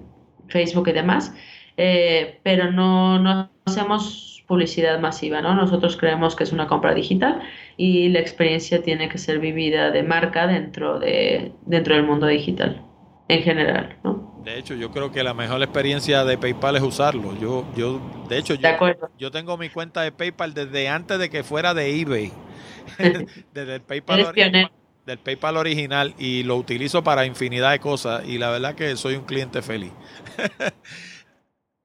B: Facebook y demás. Eh, pero no, no hacemos publicidad masiva, ¿no? Nosotros creemos que es una compra digital y la experiencia tiene que ser vivida de marca dentro, de, dentro del mundo digital en general, ¿no?
A: De hecho, yo creo que la mejor experiencia de PayPal es usarlo. Yo, yo, de hecho, yo, yo tengo mi cuenta de PayPal desde antes de que fuera de eBay, (laughs) desde el PayPal, del PayPal original y lo utilizo para infinidad de cosas y la verdad que soy un cliente feliz. (laughs)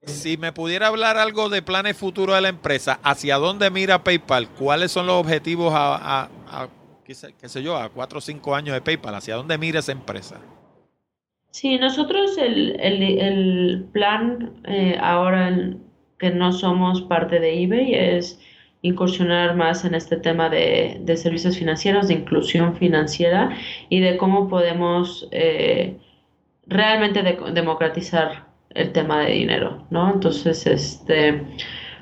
A: Si me pudiera hablar algo de planes futuros de la empresa, ¿hacia dónde mira PayPal? ¿Cuáles son los objetivos a, qué, sé, yo, a cuatro o cinco años de PayPal? ¿Hacia dónde mira esa empresa?
B: Sí, nosotros el, el, plan eh, ahora que no somos parte de eBay es incursionar más en este tema de, servicios financieros, de inclusión financiera y de cómo podemos eh, realmente democratizar el tema de dinero, ¿no? Entonces, este,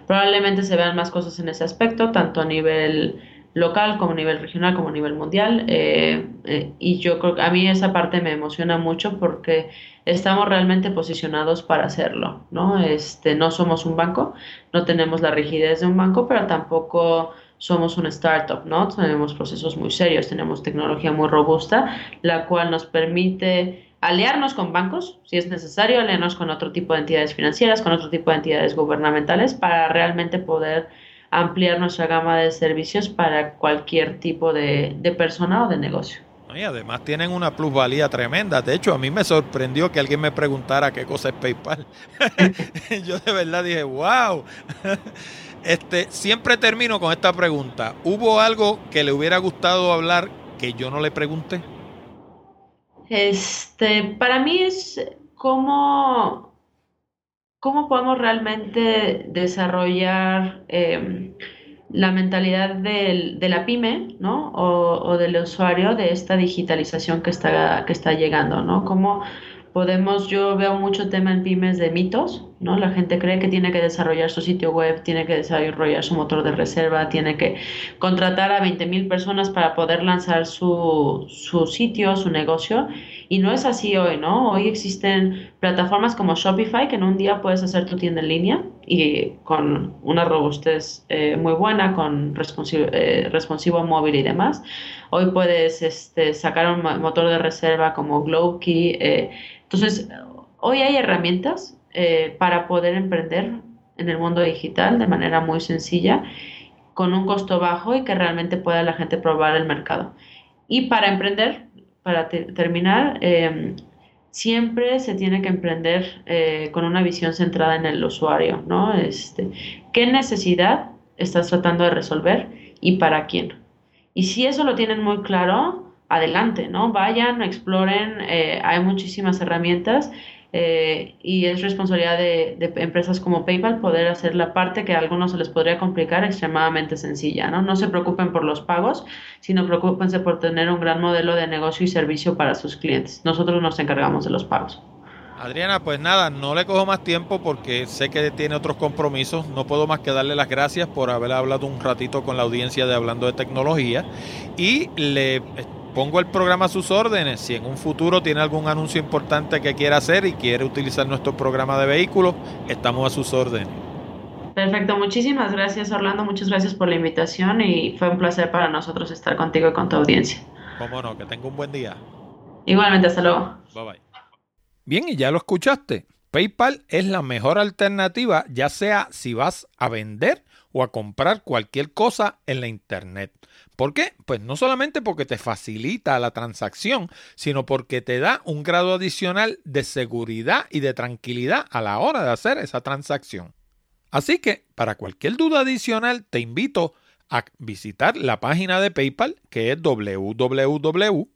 B: probablemente se vean más cosas en ese aspecto, tanto a nivel local como a nivel regional como a nivel mundial eh, eh, y yo creo que a mí esa parte me emociona mucho porque estamos realmente posicionados para hacerlo no este no somos un banco no tenemos la rigidez de un banco pero tampoco somos un startup no tenemos procesos muy serios tenemos tecnología muy robusta la cual nos permite aliarnos con bancos, si es necesario, aliarnos con otro tipo de entidades financieras, con otro tipo de entidades gubernamentales, para realmente poder ampliar nuestra gama de servicios para cualquier tipo de, persona o de negocio.
A: Y además tienen una plusvalía tremenda. De hecho, a mí me sorprendió que alguien me preguntara qué cosa es PayPal. (laughs) Yo de verdad dije, wow. (laughs) Este, siempre termino con esta pregunta. ¿Hubo algo que le hubiera gustado hablar que yo no le pregunté?
B: Este, para mí es cómo, cómo podemos realmente desarrollar em, la mentalidad de la pyme, ¿no? O, o, del usuario de esta digitalización que está, que está llegando, ¿no? Cómo podemos, yo veo mucho tema en pymes de mitos, ¿no? La gente cree que tiene que desarrollar su sitio web, tiene que desarrollar su motor de reserva, tiene que contratar a 20.000 personas para poder lanzar su, su sitio, su negocio. Y no es así hoy, ¿no? Hoy existen plataformas como Shopify que en un día puedes hacer tu tienda en línea y con una robustez eh, muy buena, con responsivo, eh, responsivo móvil y demás. Hoy puedes este, sacar un motor de reserva como Glowkey. Eh, entonces, hoy hay herramientas eh, para poder emprender en el mundo digital de manera muy sencilla, con un costo bajo y que realmente pueda la gente probar el mercado. Y para emprender, para terminar, em, siempre se tiene que emprender eh, con una visión centrada en el usuario, ¿no? Este, ¿Qué necesidad estás tratando de resolver y para quién? Y si eso lo tienen muy claro, adelante, ¿no? Vayan, exploren, eh, hay muchísimas herramientas eh, y es responsabilidad de, empresas como PayPal poder hacer la parte que a algunos se les podría complicar extremadamente sencilla, ¿no? No se preocupen por los pagos, sino preocupense por tener un gran modelo de negocio y servicio para sus clientes. Nosotros nos encargamos de los pagos.
A: Adriana, pues nada, no le cojo más tiempo porque sé que tiene otros compromisos. No puedo más que darle las gracias por haber hablado un ratito con la audiencia de Hablando de Tecnología y le pongo el programa a sus órdenes. Si en un futuro tiene algún anuncio importante que quiera hacer y quiere utilizar nuestro programa de vehículos, estamos a sus órdenes.
B: Perfecto, muchísimas gracias Orlando, muchas gracias por la invitación y fue un placer para nosotros estar contigo y con tu audiencia.
A: Cómo no, que tenga un buen día.
B: Igualmente, hasta luego.
A: Bye bye. Bien, y ya lo escuchaste. PayPal es la mejor alternativa, ya sea si vas a vender o a comprar cualquier cosa en la Internet. ¿Por qué? Pues no solamente porque te facilita la transacción, sino porque te da un grado adicional de seguridad y de tranquilidad a la hora de hacer esa transacción. Así que, para cualquier duda adicional, te invito a visitar la página de PayPal que es www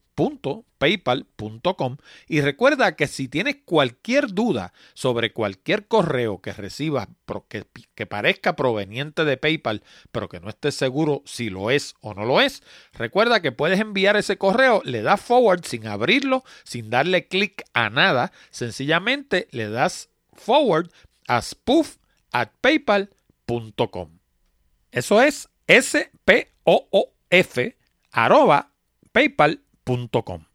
A: paypal.com y recuerda que si tienes cualquier duda sobre cualquier correo que recibas que, parezca proveniente de PayPal pero que no estés seguro si lo es o no lo es, recuerda que puedes enviar ese correo, le das forward sin abrirlo, sin darle clic a nada, sencillamente le das forward a spoof at paypal.com. Eso es S-P-O-O-F arroba paypal.com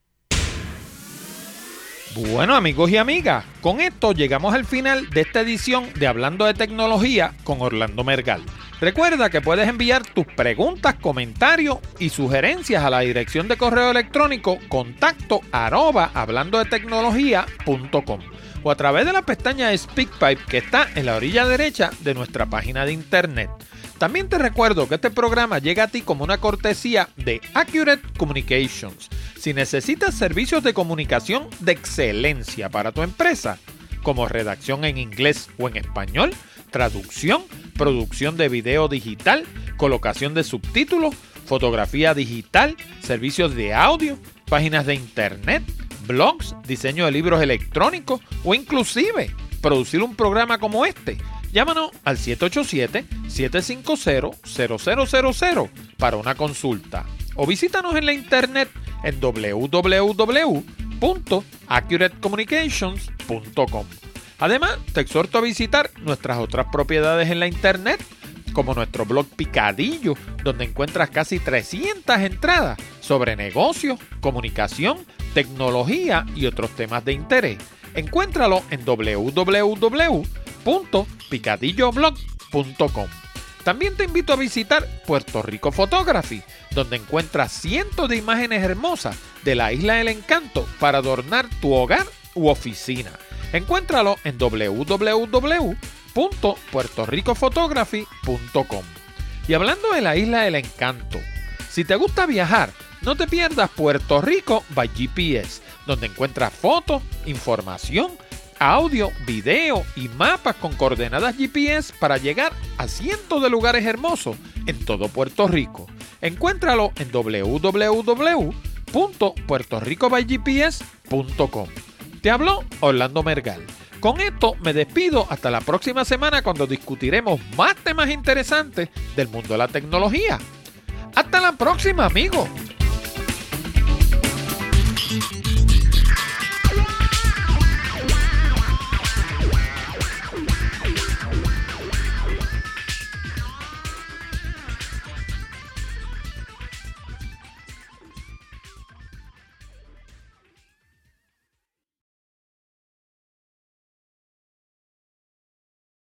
A: bueno amigos y amigas, con esto llegamos al final de esta edición de Hablando de Tecnología con Orlando Mergal. Recuerda que puedes enviar tus preguntas, comentarios y sugerencias a la dirección de correo electrónico contacto arroba hablando de tecnología.com o a través de la pestaña SpeakPipe que está en la orilla derecha de nuestra página de internet. También te recuerdo que este programa llega a ti como una cortesía de Accurate Communications. Si necesitas servicios de comunicación de excelencia para tu empresa, como redacción en inglés o en español, traducción, producción de video digital, colocación de subtítulos, fotografía digital, servicios de audio, páginas de internet, blogs, diseño de libros electrónicos o inclusive producir un programa como este Llámanos al 787-750-0000 para una consulta. O visítanos en la internet en www.accuratecommunications.com. Además, te exhorto a visitar nuestras otras propiedades en la internet, como nuestro blog Picadillo, donde encuentras casi 300 entradas sobre negocios, comunicación, tecnología y otros temas de interés. Encuéntralo en www www.picadilloblog.com. También te invito a visitar Puerto Rico Photography, donde encuentras cientos de imágenes hermosas de la isla del encanto para adornar tu hogar u oficina. Encuéntralo en www.puertoricophotography.com. Y hablando de la isla del encanto, si te gusta viajar, no te pierdas Puerto Rico by GPS, donde encuentras fotos, información audio, video y mapas con coordenadas GPS para llegar a cientos de lugares hermosos en todo Puerto Rico. Encuéntralo en www.puertoricobygps.com. Te habló Orlando Mergal. Con esto me despido hasta la próxima semana cuando discutiremos más temas interesantes del mundo de la tecnología. Hasta la próxima, amigos.